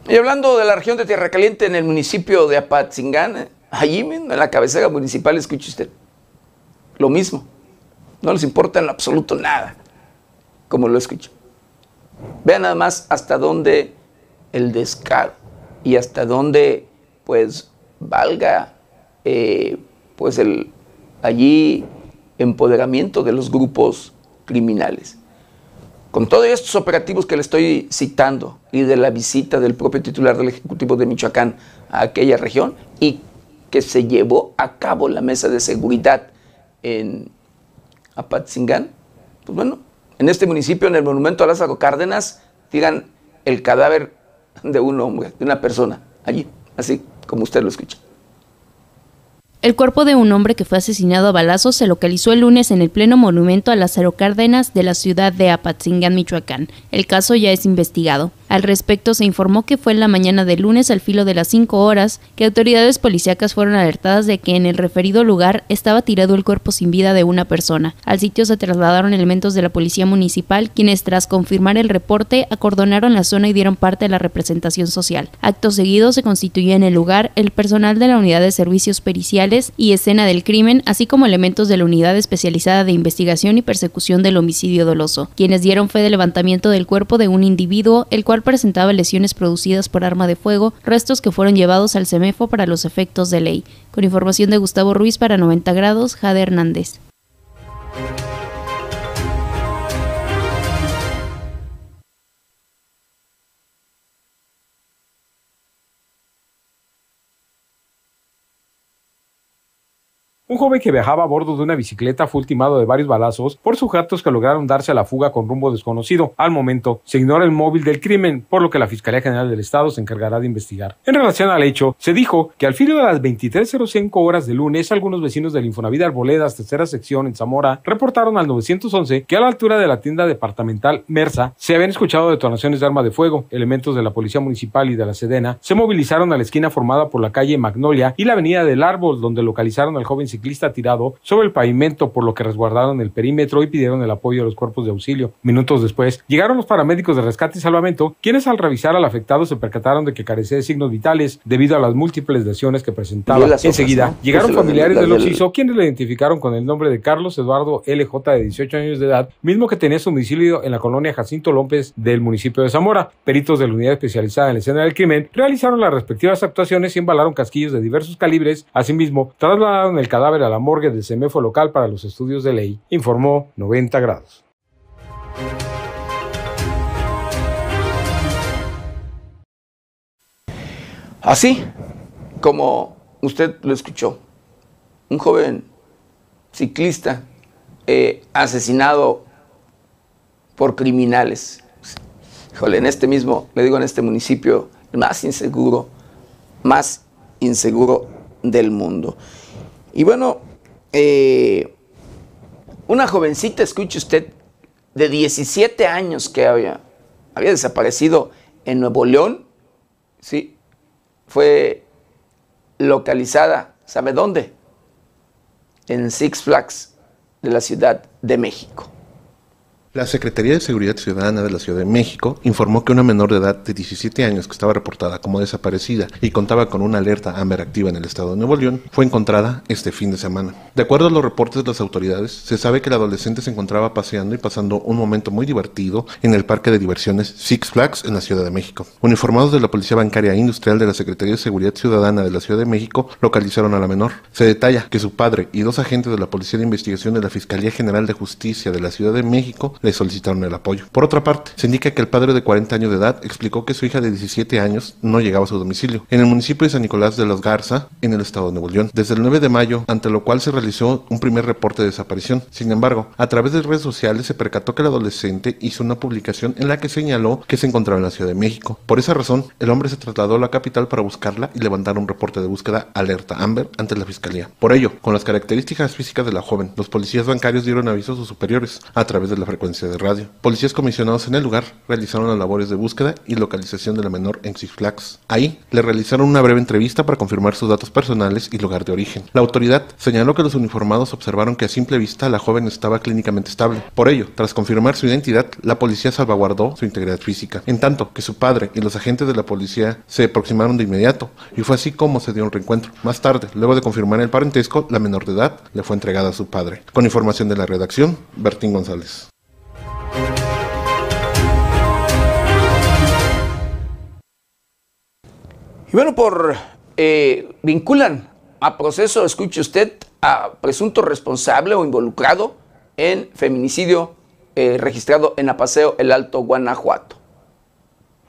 Y hablando de la región de Tierra Caliente en el municipio de Apatzingán, allí en la cabecera municipal, escuche usted, lo mismo. No les importa en absoluto nada, como lo escucho. Vean nada más hasta dónde el descaro y hasta dónde, pues, valga, eh, pues, el allí empoderamiento de los grupos criminales. Con todos estos operativos que le estoy citando y de la visita del propio titular del Ejecutivo de Michoacán a aquella región y que se llevó a cabo la mesa de seguridad en Apatzingán, pues bueno, en este municipio, en el monumento a Lázaro Cárdenas, tiran el cadáver de un hombre, de una persona, allí, así como usted lo escucha. El cuerpo de un hombre que fue asesinado a balazos se localizó el lunes en el pleno monumento a Lázaro Cárdenas de la ciudad de Apatzingán, Michoacán. El caso ya es investigado. Al respecto, se informó que fue en la mañana del lunes al filo de las 5 horas que autoridades policíacas fueron alertadas de que en el referido lugar estaba tirado el cuerpo sin vida de una persona. Al sitio se trasladaron elementos de la policía municipal, quienes tras confirmar el reporte acordonaron la zona y dieron parte a la representación social. Acto seguido se constituyó en el lugar el personal de la unidad de servicios periciales y escena del crimen, así como elementos de la unidad especializada de investigación y persecución del homicidio doloso, quienes dieron fe de levantamiento del cuerpo de un individuo, el cual presentaba lesiones producidas por arma de fuego, restos que fueron llevados al CEMEFO para los efectos de ley. Con información de Gustavo Ruiz para 90 grados, Jade Hernández. Un joven que viajaba a bordo de una bicicleta fue ultimado de varios balazos por sujetos que lograron darse a la fuga con rumbo desconocido. Al momento, se ignora el móvil del crimen, por lo que la Fiscalía General del Estado se encargará de investigar. En relación al hecho, se dijo que al filo de las 23.05 horas de lunes, algunos vecinos del Infonavit Arboledas, tercera sección en Zamora, reportaron al 911 que a la altura de la tienda departamental Mersa se habían escuchado detonaciones de arma de fuego. Elementos de la Policía Municipal y de la Sedena se movilizaron a la esquina formada por la calle Magnolia y la avenida del Árbol, donde localizaron al joven tirado sobre el pavimento, por lo que resguardaron el perímetro y pidieron el apoyo de los cuerpos de auxilio. Minutos después, llegaron los paramédicos de rescate y salvamento, quienes al revisar al afectado se percataron de que carecía de signos vitales debido a las múltiples lesiones que presentaba. Enseguida, llegaron familiares del occiso, quienes le identificaron con el nombre de Carlos Eduardo LJ de 18 años de edad, mismo que tenía su domicilio en la colonia Jacinto López del municipio de Zamora. Peritos de la unidad especializada en la escena del crimen realizaron las respectivas actuaciones y embalaron casquillos de diversos calibres. Asimismo, trasladaron el cadáver a la morgue del CEMEFO local para los estudios de ley, informó 90 grados. Así como usted lo escuchó, un joven ciclista eh, asesinado por criminales. Híjole, en este mismo, le digo en este municipio, el más inseguro, más inseguro del mundo. Y bueno, eh, una jovencita, escuche usted, de 17 años que había, había desaparecido en Nuevo León, ¿sí? fue localizada, ¿sabe dónde? En Six Flags de la Ciudad de México. La Secretaría de Seguridad Ciudadana de la Ciudad de México informó que una menor de edad de 17 años que estaba reportada como desaparecida y contaba con una alerta AMBER activa en el estado de Nuevo León fue encontrada este fin de semana. De acuerdo a los reportes de las autoridades, se sabe que la adolescente se encontraba paseando y pasando un momento muy divertido en el parque de diversiones Six Flags en la Ciudad de México. Uniformados de la Policía Bancaria e Industrial de la Secretaría de Seguridad Ciudadana de la Ciudad de México localizaron a la menor. Se detalla que su padre y dos agentes de la Policía de Investigación de la Fiscalía General de Justicia de la Ciudad de México le solicitaron el apoyo. Por otra parte, se indica que el padre de 40 años de edad explicó que su hija de 17 años no llegaba a su domicilio, en el municipio de San Nicolás de los Garza, en el estado de Nuevo León, desde el 9 de mayo, ante lo cual se realizó un primer reporte de desaparición. Sin embargo, a través de redes sociales se percató que el adolescente hizo una publicación en la que señaló que se encontraba en la Ciudad de México. Por esa razón, el hombre se trasladó a la capital para buscarla y levantar un reporte de búsqueda alerta Amber ante la fiscalía. Por ello, con las características físicas de la joven, los policías bancarios dieron aviso a sus superiores a través de la frecuencia de radio. Policías comisionados en el lugar realizaron las labores de búsqueda y localización de la menor en Six Flags. Ahí le realizaron una breve entrevista para confirmar sus datos personales y lugar de origen. La autoridad señaló que los uniformados observaron que a simple vista la joven estaba clínicamente estable. Por ello, tras confirmar su identidad, la policía salvaguardó su integridad física, en tanto que su padre y los agentes de la policía se aproximaron de inmediato, y fue así como se dio un reencuentro. Más tarde, luego de confirmar el parentesco, la menor de edad le fue entregada a su padre. Con información de la redacción, Bertín González. Y bueno, por eh, vinculan a proceso, escuche usted, a presunto responsable o involucrado en feminicidio eh, registrado en Apaseo, el Alto Guanajuato.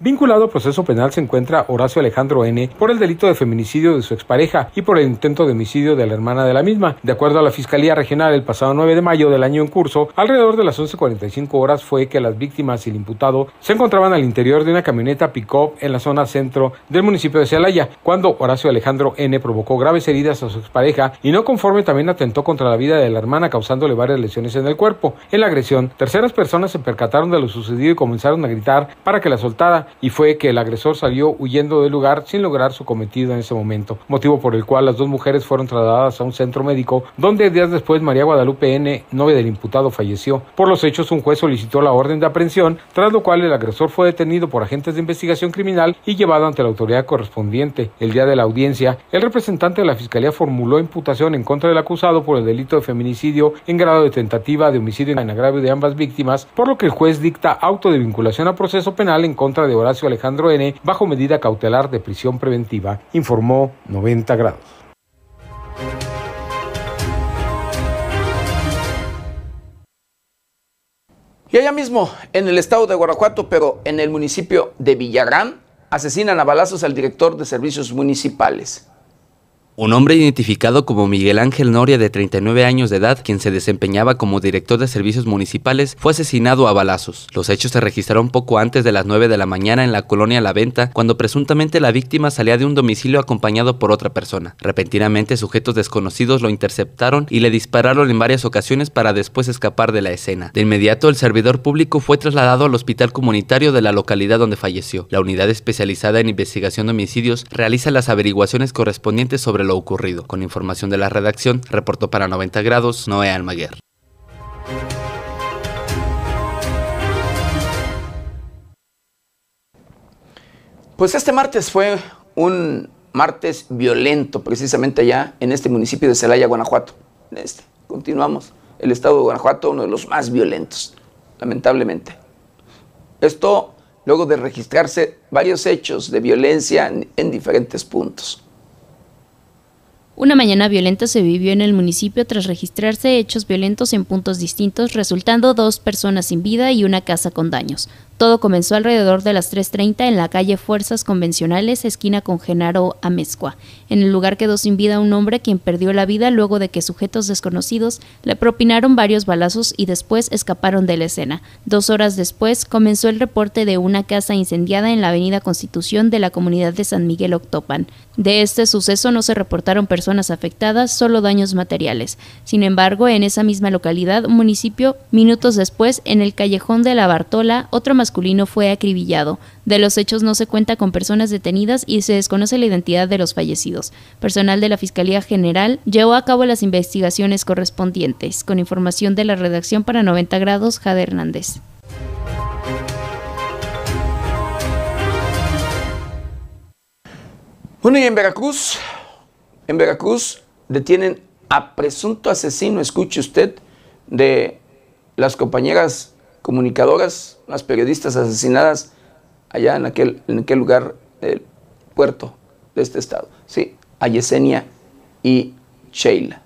Vinculado a proceso penal se encuentra Horacio Alejandro N. por el delito de feminicidio de su expareja y por el intento de homicidio de la hermana de la misma. De acuerdo a la Fiscalía Regional, el pasado 9 de mayo del año en curso, alrededor de las 11.45 horas fue que las víctimas y el imputado se encontraban al interior de una camioneta pick-up en la zona centro del municipio de Celaya, cuando Horacio Alejandro N. provocó graves heridas a su expareja y no conforme también atentó contra la vida de la hermana causándole varias lesiones en el cuerpo. En la agresión, terceras personas se percataron de lo sucedido y comenzaron a gritar para que la soltara y fue que el agresor salió huyendo del lugar sin lograr su cometido en ese momento, motivo por el cual las dos mujeres fueron trasladadas a un centro médico donde días después María Guadalupe N., novia del imputado, falleció. Por los hechos, un juez solicitó la orden de aprehensión, tras lo cual el agresor fue detenido por agentes de investigación criminal y llevado ante la autoridad correspondiente. El día de la audiencia, el representante de la Fiscalía formuló imputación en contra del acusado por el delito de feminicidio en grado de tentativa de homicidio en agravio de ambas víctimas, por lo que el juez dicta auto de vinculación a proceso penal en contra de Horacio Alejandro N. bajo medida cautelar de prisión preventiva, informó 90 grados. Y allá mismo, en el estado de Guanajuato, pero en el municipio de Villarán, asesinan a balazos al director de servicios municipales. Un hombre identificado como Miguel Ángel Noria de 39 años de edad, quien se desempeñaba como director de servicios municipales, fue asesinado a balazos. Los hechos se registraron poco antes de las 9 de la mañana en la colonia La Venta, cuando presuntamente la víctima salía de un domicilio acompañado por otra persona. Repentinamente sujetos desconocidos lo interceptaron y le dispararon en varias ocasiones para después escapar de la escena. De inmediato el servidor público fue trasladado al hospital comunitario de la localidad donde falleció. La unidad especializada en investigación de homicidios realiza las averiguaciones correspondientes sobre lo ocurrido. Con información de la redacción, reportó para 90 grados Noé Almaguer. Pues este martes fue un martes violento, precisamente allá en este municipio de Celaya, Guanajuato. Este, continuamos. El estado de Guanajuato, uno de los más violentos, lamentablemente. Esto luego de registrarse varios hechos de violencia en, en diferentes puntos. Una mañana violenta se vivió en el municipio tras registrarse hechos violentos en puntos distintos, resultando dos personas sin vida y una casa con daños. Todo comenzó alrededor de las 3.30 en la calle Fuerzas Convencionales, esquina con Genaro Amezcua. En el lugar quedó sin vida un hombre quien perdió la vida luego de que sujetos desconocidos le propinaron varios balazos y después escaparon de la escena. Dos horas después comenzó el reporte de una casa incendiada en la avenida Constitución de la comunidad de San Miguel Octopan. De este suceso no se reportaron personas afectadas, solo daños materiales. Sin embargo, en esa misma localidad, municipio, minutos después, en el callejón de la Bartola, otro masculino fue acribillado. De los hechos no se cuenta con personas detenidas y se desconoce la identidad de los fallecidos. Personal de la Fiscalía General llevó a cabo las investigaciones correspondientes. Con información de la redacción para 90 grados, Jade Hernández. Bueno, y en Veracruz, en Veracruz detienen a presunto asesino, escuche usted, de las compañeras comunicadoras, las periodistas asesinadas allá en aquel, en lugar del puerto de este estado. Sí, a Yesenia y Sheila.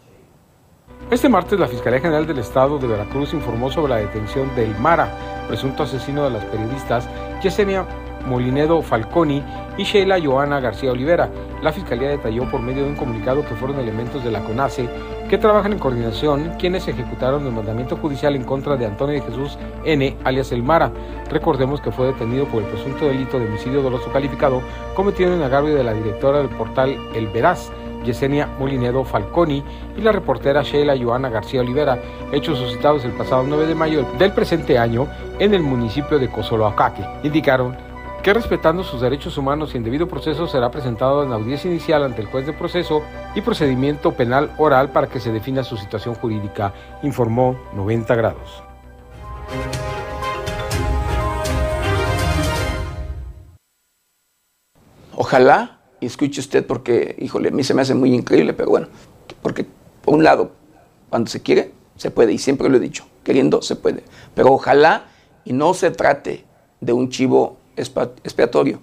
Este martes la Fiscalía General del Estado de Veracruz informó sobre la detención del Mara, presunto asesino de las periodistas Yesenia Molinedo Falconi y Sheila Joana García Olivera. La Fiscalía detalló por medio de un comunicado que fueron elementos de la CONACE que trabajan en coordinación quienes ejecutaron el mandamiento judicial en contra de Antonio de Jesús N., alias El Mara. Recordemos que fue detenido por el presunto delito de homicidio doloso calificado cometido en agravio de la directora del portal El Veraz, Yesenia Molinedo Falconi y la reportera Sheila Joana García Olivera, hechos suscitados el pasado 9 de mayo del presente año en el municipio de Cozoloacaque. Indicaron que respetando sus derechos humanos y en debido proceso será presentado en audiencia inicial ante el juez de proceso y procedimiento penal oral para que se defina su situación jurídica, informó 90 grados. Ojalá, y escuche usted porque, híjole, a mí se me hace muy increíble, pero bueno, porque por un lado, cuando se quiere, se puede, y siempre lo he dicho, queriendo se puede, pero ojalá y no se trate de un chivo expiatorio,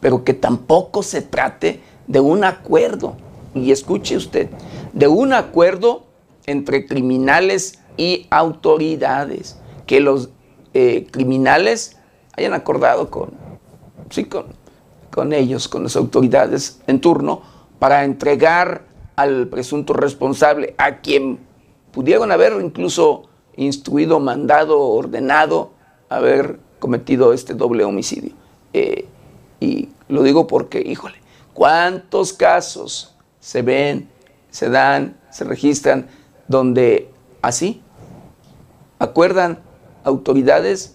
pero que tampoco se trate de un acuerdo, y escuche usted, de un acuerdo entre criminales y autoridades, que los eh, criminales hayan acordado con sí, con, con ellos, con las autoridades en turno, para entregar al presunto responsable, a quien pudieron haber incluso instruido, mandado, ordenado haber cometido este doble homicidio. Eh, y lo digo porque, híjole, ¿cuántos casos se ven, se dan, se registran donde así acuerdan autoridades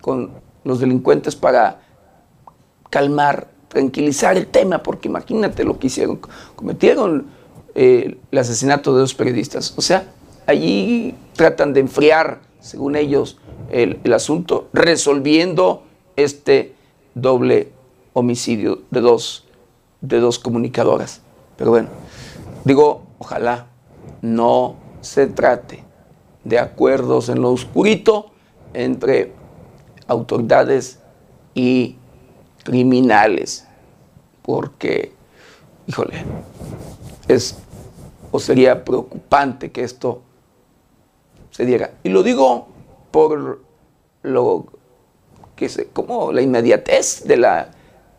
con los delincuentes para calmar, tranquilizar el tema, porque imagínate lo que hicieron, cometieron eh, el asesinato de dos periodistas, o sea, allí tratan de enfriar, según ellos, el, asunto, resolviendo este doble homicidio de dos, de dos comunicadoras. Pero bueno, digo, ojalá no se trate de acuerdos en lo oscurito entre autoridades y criminales, porque, híjole, es o sería preocupante que esto Y lo digo por lo que se, como la inmediatez de la,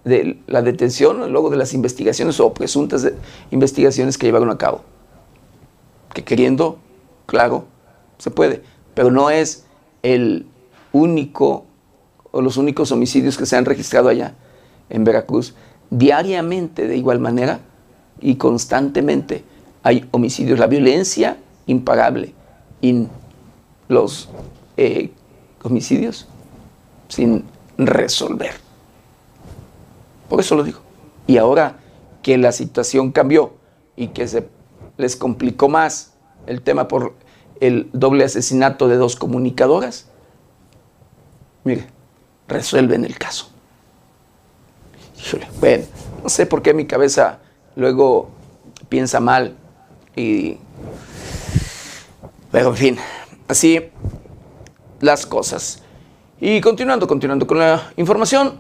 de la detención, luego de las investigaciones o presuntas investigaciones que llevaron a cabo. Que queriendo, claro, se puede, pero no es el único o los únicos homicidios que se han registrado allá en Veracruz. Diariamente, de igual manera y constantemente, hay homicidios. La violencia impagable y los eh, homicidios sin resolver. Por eso lo digo. Y ahora que la situación cambió y que se les complicó más el tema por el doble asesinato de dos comunicadoras, mire, resuelven el caso. bueno, no sé por qué mi cabeza luego piensa mal y... Pero en fin, así las cosas. Y continuando, continuando con la información,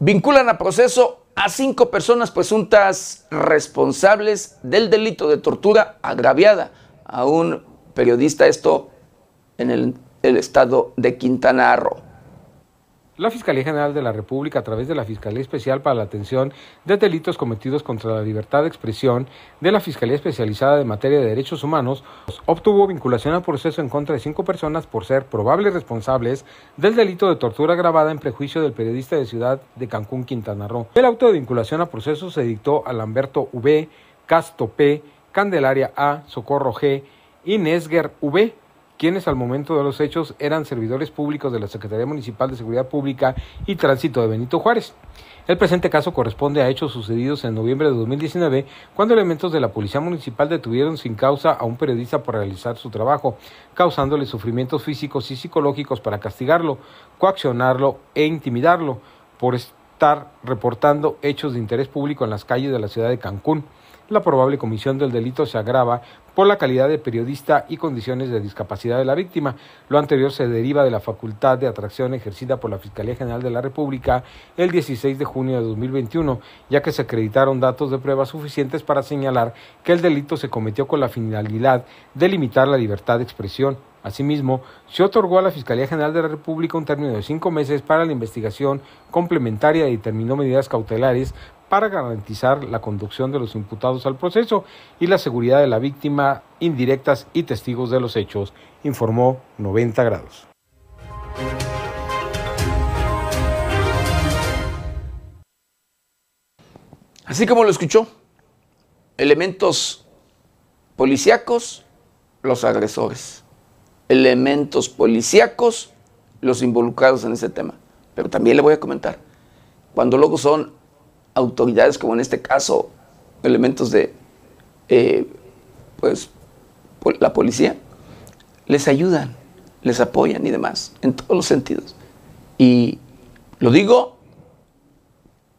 vinculan a proceso a cinco personas presuntas responsables del delito de tortura agraviada a un periodista, esto en el, el estado de Quintana Roo. La Fiscalía General de la República, a través de la Fiscalía Especial para la Atención de Delitos Cometidos contra la Libertad de Expresión de la Fiscalía Especializada de Materia de Derechos Humanos, obtuvo vinculación al proceso en contra de cinco personas por ser probables responsables del delito de tortura agravada en prejuicio del periodista de Ciudad de Cancún, Quintana Roo. El auto de vinculación a proceso se dictó a Lamberto V, Casto P, Candelaria A, Socorro G y Nesger V, quienes al momento de los hechos eran servidores públicos de la Secretaría Municipal de Seguridad Pública y Tránsito de Benito Juárez. El presente caso corresponde a hechos sucedidos en noviembre de 2019, cuando elementos de la Policía Municipal detuvieron sin causa a un periodista por realizar su trabajo, causándole sufrimientos físicos y psicológicos para castigarlo, coaccionarlo e intimidarlo por estar reportando hechos de interés público en las calles de la ciudad de Cancún la probable comisión del delito se agrava por la calidad de periodista y condiciones de discapacidad de la víctima. Lo anterior se deriva de la facultad de atracción ejercida por la Fiscalía General de la República el 16 de junio de 2021, ya que se acreditaron datos de pruebas suficientes para señalar que el delito se cometió con la finalidad de limitar la libertad de expresión. Asimismo, se otorgó a la Fiscalía General de la República un término de cinco meses para la investigación complementaria y determinó medidas cautelares para garantizar la conducción de los imputados al proceso y la seguridad de la víctima, indirectas y testigos de los hechos, informó 90 grados. Así como lo escuchó, elementos policíacos, los agresores, elementos policíacos, los involucrados en ese tema. Pero también le voy a comentar, cuando luego son autoridades, como en este caso, elementos de eh, pues, la policía, les ayudan, les apoyan y demás, en todos los sentidos. Y lo digo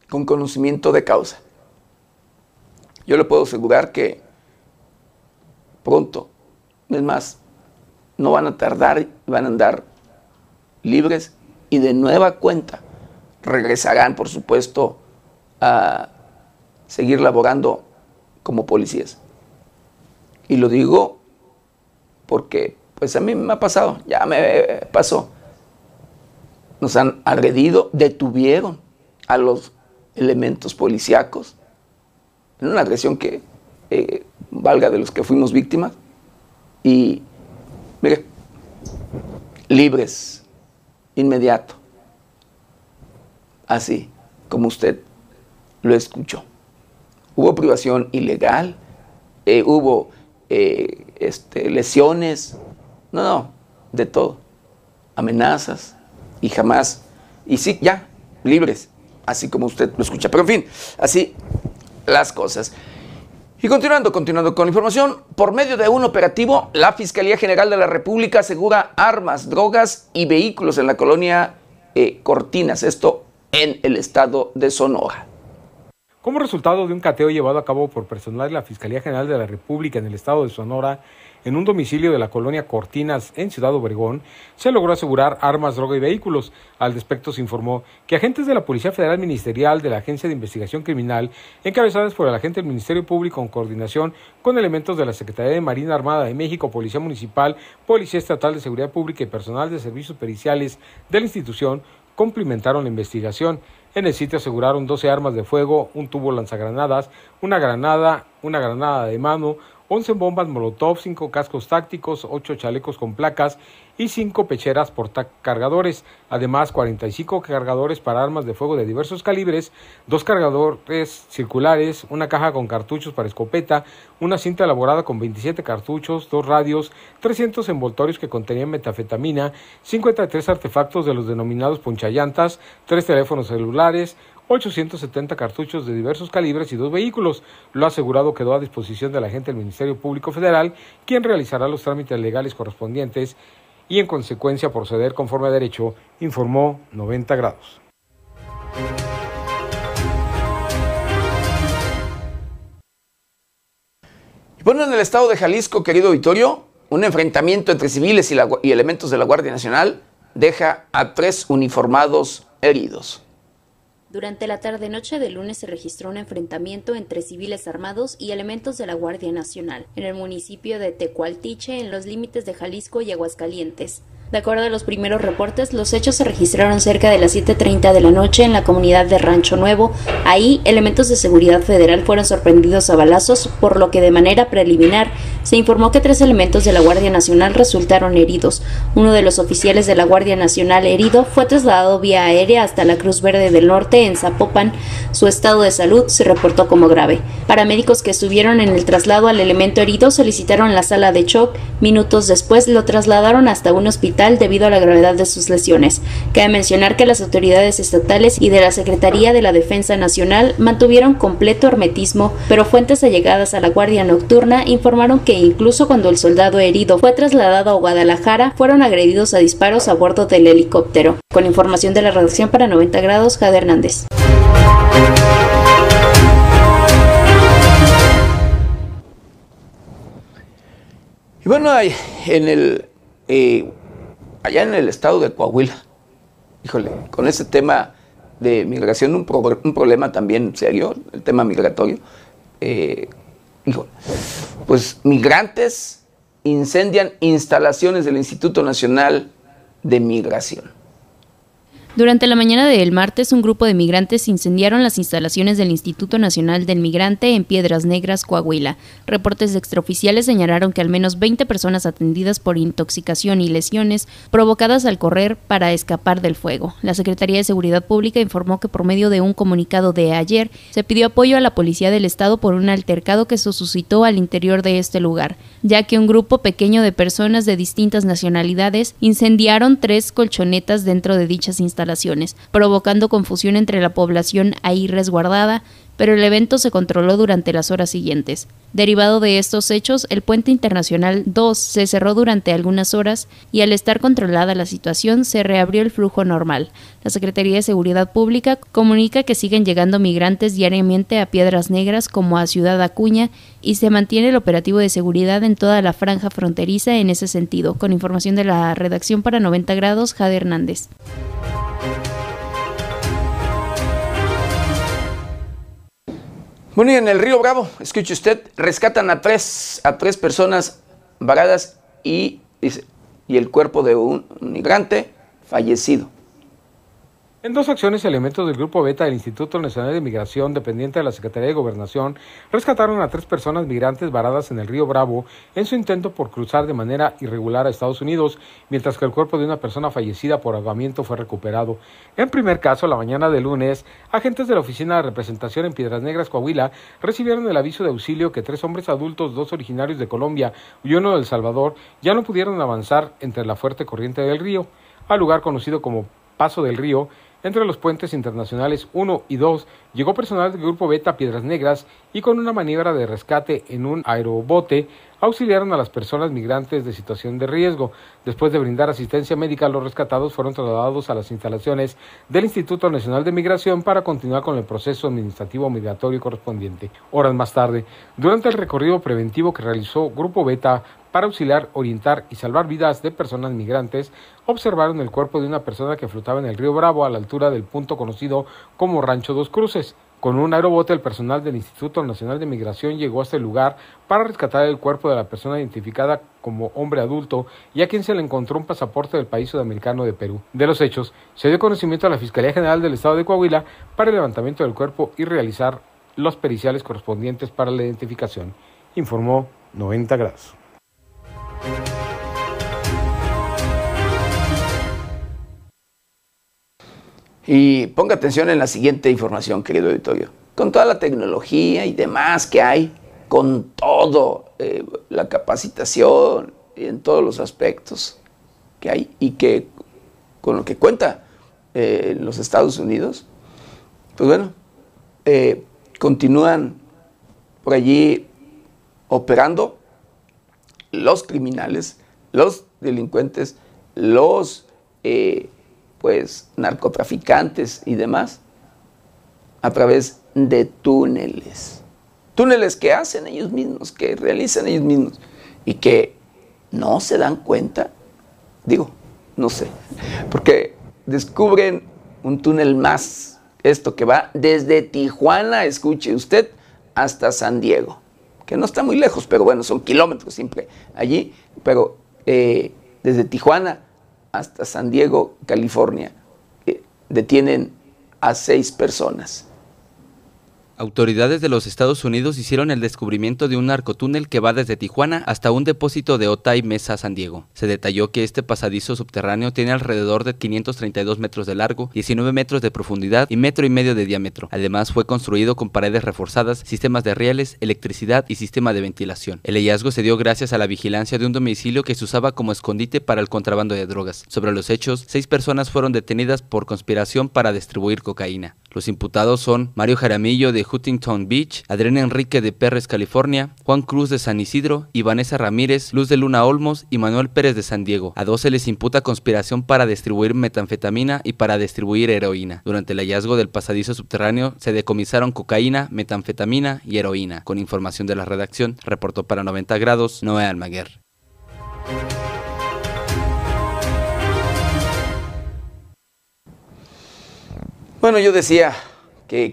con conocimiento de causa. Yo le puedo asegurar que pronto, es más, no van a tardar, van a andar libres y de nueva cuenta regresarán, por supuesto, a seguir laborando como policías. Y lo digo porque pues a mí me ha pasado, ya me pasó. Nos han agredido, detuvieron a los elementos policíacos, en una agresión que eh, valga de los que fuimos víctimas, y mire, libres, inmediato, así como usted lo escuchó. Hubo privación ilegal, eh, hubo eh, este, lesiones, no, no, de todo, amenazas, y jamás, y sí, ya, libres, así como usted lo escucha. Pero en fin, así las cosas. Y continuando, continuando con la información, por medio de un operativo, la Fiscalía General de la República asegura armas, drogas y vehículos en la colonia eh, Cortinas, esto en el estado de Sonora. Como resultado de un cateo llevado a cabo por personal de la Fiscalía General de la República en el estado de Sonora, en un domicilio de la colonia Cortinas en Ciudad Obregón, se logró asegurar armas, droga y vehículos. Al respecto se informó que agentes de la Policía Federal Ministerial de la Agencia de Investigación Criminal, encabezadas por el agente del Ministerio Público en coordinación con elementos de la Secretaría de Marina Armada de México, Policía Municipal, Policía Estatal de Seguridad Pública y personal de servicios periciales de la institución, complementaron la investigación. En el sitio aseguraron 12 armas de fuego, un tubo lanzagranadas, una granada, una granada de mano, 11 bombas Molotov, 5 cascos tácticos, 8 chalecos con placas y 5 pecheras cargadores, además 45 cargadores para armas de fuego de diversos calibres, dos cargadores circulares, una caja con cartuchos para escopeta, una cinta elaborada con 27 cartuchos, dos radios, 300 envoltorios que contenían metafetamina, 53 artefactos de los denominados ponchallantas, tres teléfonos celulares, 870 cartuchos de diversos calibres y dos vehículos. Lo asegurado quedó a disposición de la agente del Ministerio Público Federal, quien realizará los trámites legales correspondientes y en consecuencia proceder conforme a derecho, informó 90 grados. Bueno, en el estado de Jalisco, querido Vitorio, un enfrentamiento entre civiles y elementos de la Guardia Nacional deja a tres uniformados heridos. Durante la tarde-noche del lunes se registró un enfrentamiento entre civiles armados y elementos de la Guardia Nacional en el municipio de Tecualtiche, en los límites de Jalisco y Aguascalientes. De acuerdo a los primeros reportes, los hechos se registraron cerca de las 7.30 de la noche en la comunidad de Rancho Nuevo. Ahí, elementos de seguridad federal fueron sorprendidos a balazos, por lo que de manera preliminar se informó que tres elementos de la Guardia Nacional resultaron heridos. Uno de los oficiales de la Guardia Nacional herido fue trasladado vía aérea hasta la Cruz Verde del Norte en Zapopan. Su estado de salud se reportó como grave. Paramédicos que estuvieron en el traslado al elemento herido solicitaron la sala de shock. Minutos después lo trasladaron hasta un hospital debido a la gravedad de sus lesiones. Cabe mencionar que las autoridades estatales y de la Secretaría de la Defensa Nacional mantuvieron completo hermetismo, pero fuentes allegadas a la Guardia Nocturna informaron que incluso cuando el soldado herido fue trasladado a Guadalajara, fueron agredidos a disparos a bordo del helicóptero. Con información de la redacción para 90 grados, Jade Hernández. Y bueno, en el eh, allá en el estado de Coahuila, híjole, con ese tema de migración, un, problema también serio, el tema migratorio, eh, híjole, pues migrantes incendian instalaciones del Instituto Nacional de Migración. Durante la mañana del martes, un grupo de migrantes incendiaron las instalaciones del Instituto Nacional del Migrante en Piedras Negras, Coahuila. Reportes extraoficiales señalaron que al menos 20 personas atendidas por intoxicación y lesiones provocadas al correr para escapar del fuego. La Secretaría de Seguridad Pública informó que por medio de un comunicado de ayer se pidió apoyo a la Policía del Estado por un altercado que se suscitó al interior de este lugar, ya que un grupo pequeño de personas de distintas nacionalidades incendiaron tres colchonetas dentro de dichas instalaciones provocando confusión entre la población ahí resguardada, pero el evento se controló durante las horas siguientes. Derivado de estos hechos, el puente internacional 2 se cerró durante algunas horas y al estar controlada la situación se reabrió el flujo normal. La Secretaría de Seguridad Pública comunica que siguen llegando migrantes diariamente a Piedras Negras como a Ciudad Acuña y se mantiene el operativo de seguridad en toda la franja fronteriza en ese sentido. Con información de la redacción para 90 grados, Jade Hernández. Bueno, y en el río Bravo, escuche usted, rescatan a tres, a tres personas varadas y, y el cuerpo de un migrante fallecido. En dos acciones, elementos del Grupo Beta del Instituto Nacional de Migración, dependiente de la Secretaría de Gobernación, rescataron a tres personas migrantes varadas en el río Bravo en su intento por cruzar de manera irregular a Estados Unidos, mientras que el cuerpo de una persona fallecida por ahogamiento fue recuperado. En primer caso, la mañana de lunes, agentes de la Oficina de Representación en Piedras Negras, Coahuila, recibieron el aviso de auxilio que tres hombres adultos, dos originarios de Colombia y uno de El Salvador, ya no pudieron avanzar entre la fuerte corriente del río, al lugar conocido como Paso del Río, entre los puentes internacionales 1 y 2 llegó personal del Grupo Beta Piedras Negras y con una maniobra de rescate en un aerobote auxiliaron a las personas migrantes de situación de riesgo. Después de brindar asistencia médica, los rescatados fueron trasladados a las instalaciones del Instituto Nacional de Migración para continuar con el proceso administrativo migratorio correspondiente. Horas más tarde, durante el recorrido preventivo que realizó Grupo Beta para auxiliar, orientar y salvar vidas de personas migrantes, observaron el cuerpo de una persona que flotaba en el río Bravo a la altura del punto conocido como Rancho Dos Cruces. Con un aerobote, el personal del Instituto Nacional de Migración llegó a este lugar para rescatar el cuerpo de la persona identificada como hombre adulto y a quien se le encontró un pasaporte del país sudamericano de Perú. De los hechos, se dio conocimiento a la Fiscalía General del Estado de Coahuila para el levantamiento del cuerpo y realizar los periciales correspondientes para la identificación, informó 90 grados. Y ponga atención en la siguiente información, querido auditorio. Con toda la tecnología y demás que hay, con todo, eh, la capacitación en todos los aspectos que hay y que con lo que cuenta eh, los Estados Unidos, pues bueno, eh, continúan por allí operando los criminales, los delincuentes, los pues narcotraficantes y demás a través de túneles. Túneles que hacen ellos mismos, que realizan ellos mismos y que no se dan cuenta, digo, no sé, porque descubren un túnel más, esto que va desde Tijuana, escuche usted, hasta San Diego, que no está muy lejos, pero bueno, son kilómetros siempre allí, pero eh, desde Tijuana hasta San Diego, California. Eh, detienen a seis personas. Autoridades de los Estados Unidos hicieron el descubrimiento de un narcotúnel que va desde Tijuana hasta un depósito de Otay Mesa, San Diego. Se detalló que este pasadizo subterráneo tiene alrededor de 532 metros de largo, 19 metros de profundidad y metro y medio de diámetro. Además, fue construido con paredes reforzadas, sistemas de rieles, electricidad y sistema de ventilación. El hallazgo se dio gracias a la vigilancia de un domicilio que se usaba como escondite para el contrabando de drogas. Sobre los hechos, seis personas fueron detenidas por conspiración para distribuir cocaína. Los imputados son Mario Jaramillo de Huntington Beach, Adrián Enrique de Perres, California, Juan Cruz de San Isidro y Ramírez, Luz de Luna Olmos y Manuel Pérez de San Diego. A dos se les imputa conspiración para distribuir metanfetamina y para distribuir heroína. Durante el hallazgo del pasadizo subterráneo se decomisaron cocaína, metanfetamina y heroína. Con información de la redacción, reportó para 90 grados Noé Almaguer. Bueno, yo decía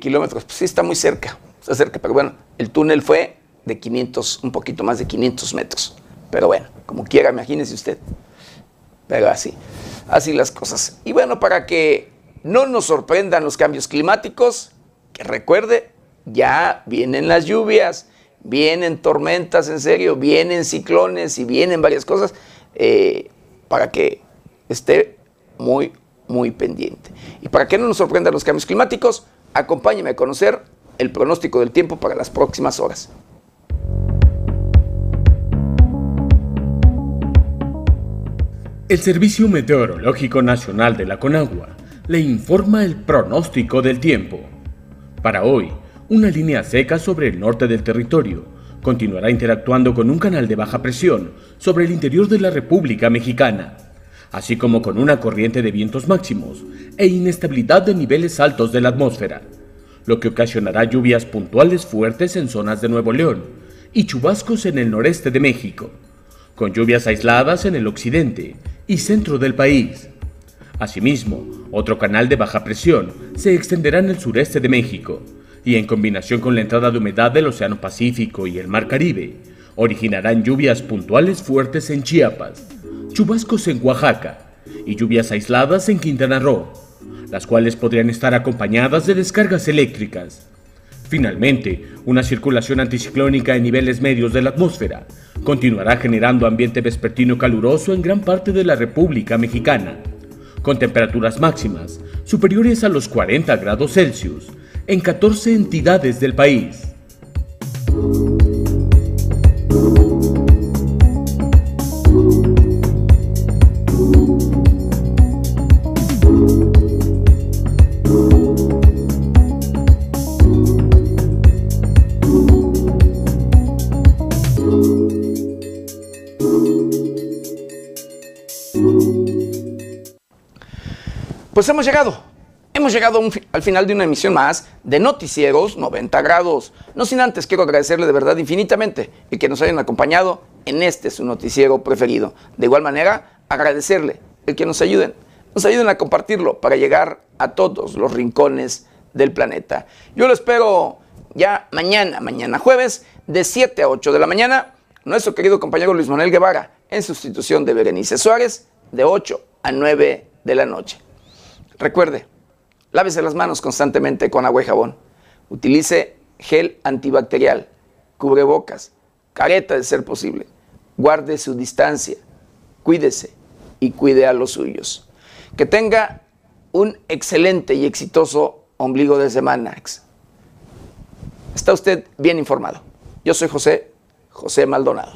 kilómetros, pues sí está muy cerca, está cerca, pero bueno, el túnel fue de 500, un poquito más de 500 metros. Pero bueno, como quiera, imagínese usted. Pero así, así las cosas. Y bueno, para que no nos sorprendan los cambios climáticos, que recuerde, ya vienen las lluvias, vienen tormentas, en serio, vienen ciclones y vienen varias cosas, eh, para que esté muy, muy pendiente. Y para que no nos sorprendan los cambios climáticos, acompáñeme a conocer el pronóstico del tiempo para las próximas horas. El Servicio Meteorológico Nacional de la Conagua le informa el pronóstico del tiempo. Para hoy, una línea seca sobre el norte del territorio continuará interactuando con un canal de baja presión sobre el interior de la República Mexicana así como con una corriente de vientos máximos e inestabilidad de niveles altos de la atmósfera, lo que ocasionará lluvias puntuales fuertes en zonas de Nuevo León y chubascos en el noreste de México, con lluvias aisladas en el occidente y centro del país. Asimismo, otro canal de baja presión se extenderá en el sureste de México y en combinación con la entrada de humedad del Océano Pacífico y el Mar Caribe, originarán lluvias puntuales fuertes en Chiapas, chubascos en Oaxaca y lluvias aisladas en Quintana Roo, las cuales podrían estar acompañadas de descargas eléctricas. Finalmente, una circulación anticiclónica en niveles medios de la atmósfera continuará generando ambiente vespertino caluroso en gran parte de la República Mexicana, con temperaturas máximas superiores a los 40 grados Celsius en 14 entidades del país. Pues hemos llegado. Hemos llegado al final de una emisión más de Noticieros 90 grados. No sin antes quiero agradecerle de verdad infinitamente el que nos hayan acompañado en este su noticiero preferido. De igual manera, agradecerle el que nos ayuden, nos ayuden a compartirlo para llegar a todos los rincones del planeta. Yo lo espero ya mañana, mañana jueves, de 7 a 8 de la mañana. Nuestro querido compañero Luis Manuel Guevara, en sustitución de Berenice Suárez, de 8 a 9 de la noche. Recuerde, lávese las manos constantemente con agua y jabón. Utilice gel antibacterial, cubrebocas, careta de ser posible. Guarde su distancia, cuídese y cuide a los suyos. Que tenga un excelente y exitoso ombligo de semana. Está usted bien informado. Yo soy José, José Maldonado.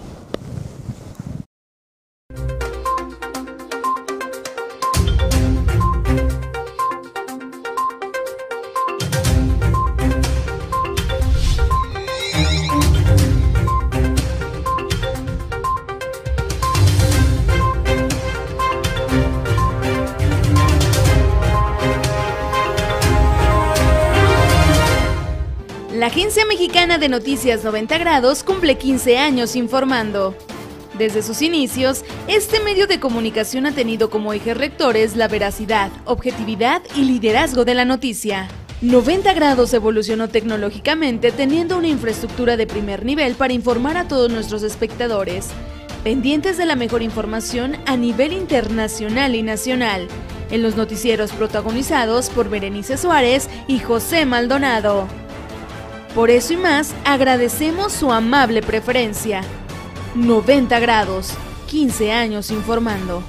Agencia Mexicana de Noticias 90 Grados cumple 15 años informando. Desde sus inicios, este medio de comunicación ha tenido como ejes rectores la veracidad, objetividad y liderazgo de la noticia. 90 grados evolucionó tecnológicamente teniendo una infraestructura de primer nivel para informar a todos nuestros espectadores, pendientes de la mejor información a nivel internacional y nacional, en los noticieros protagonizados por Berenice Suárez y José Maldonado. Por eso y más, agradecemos su amable preferencia. 90 grados, 15 años informando.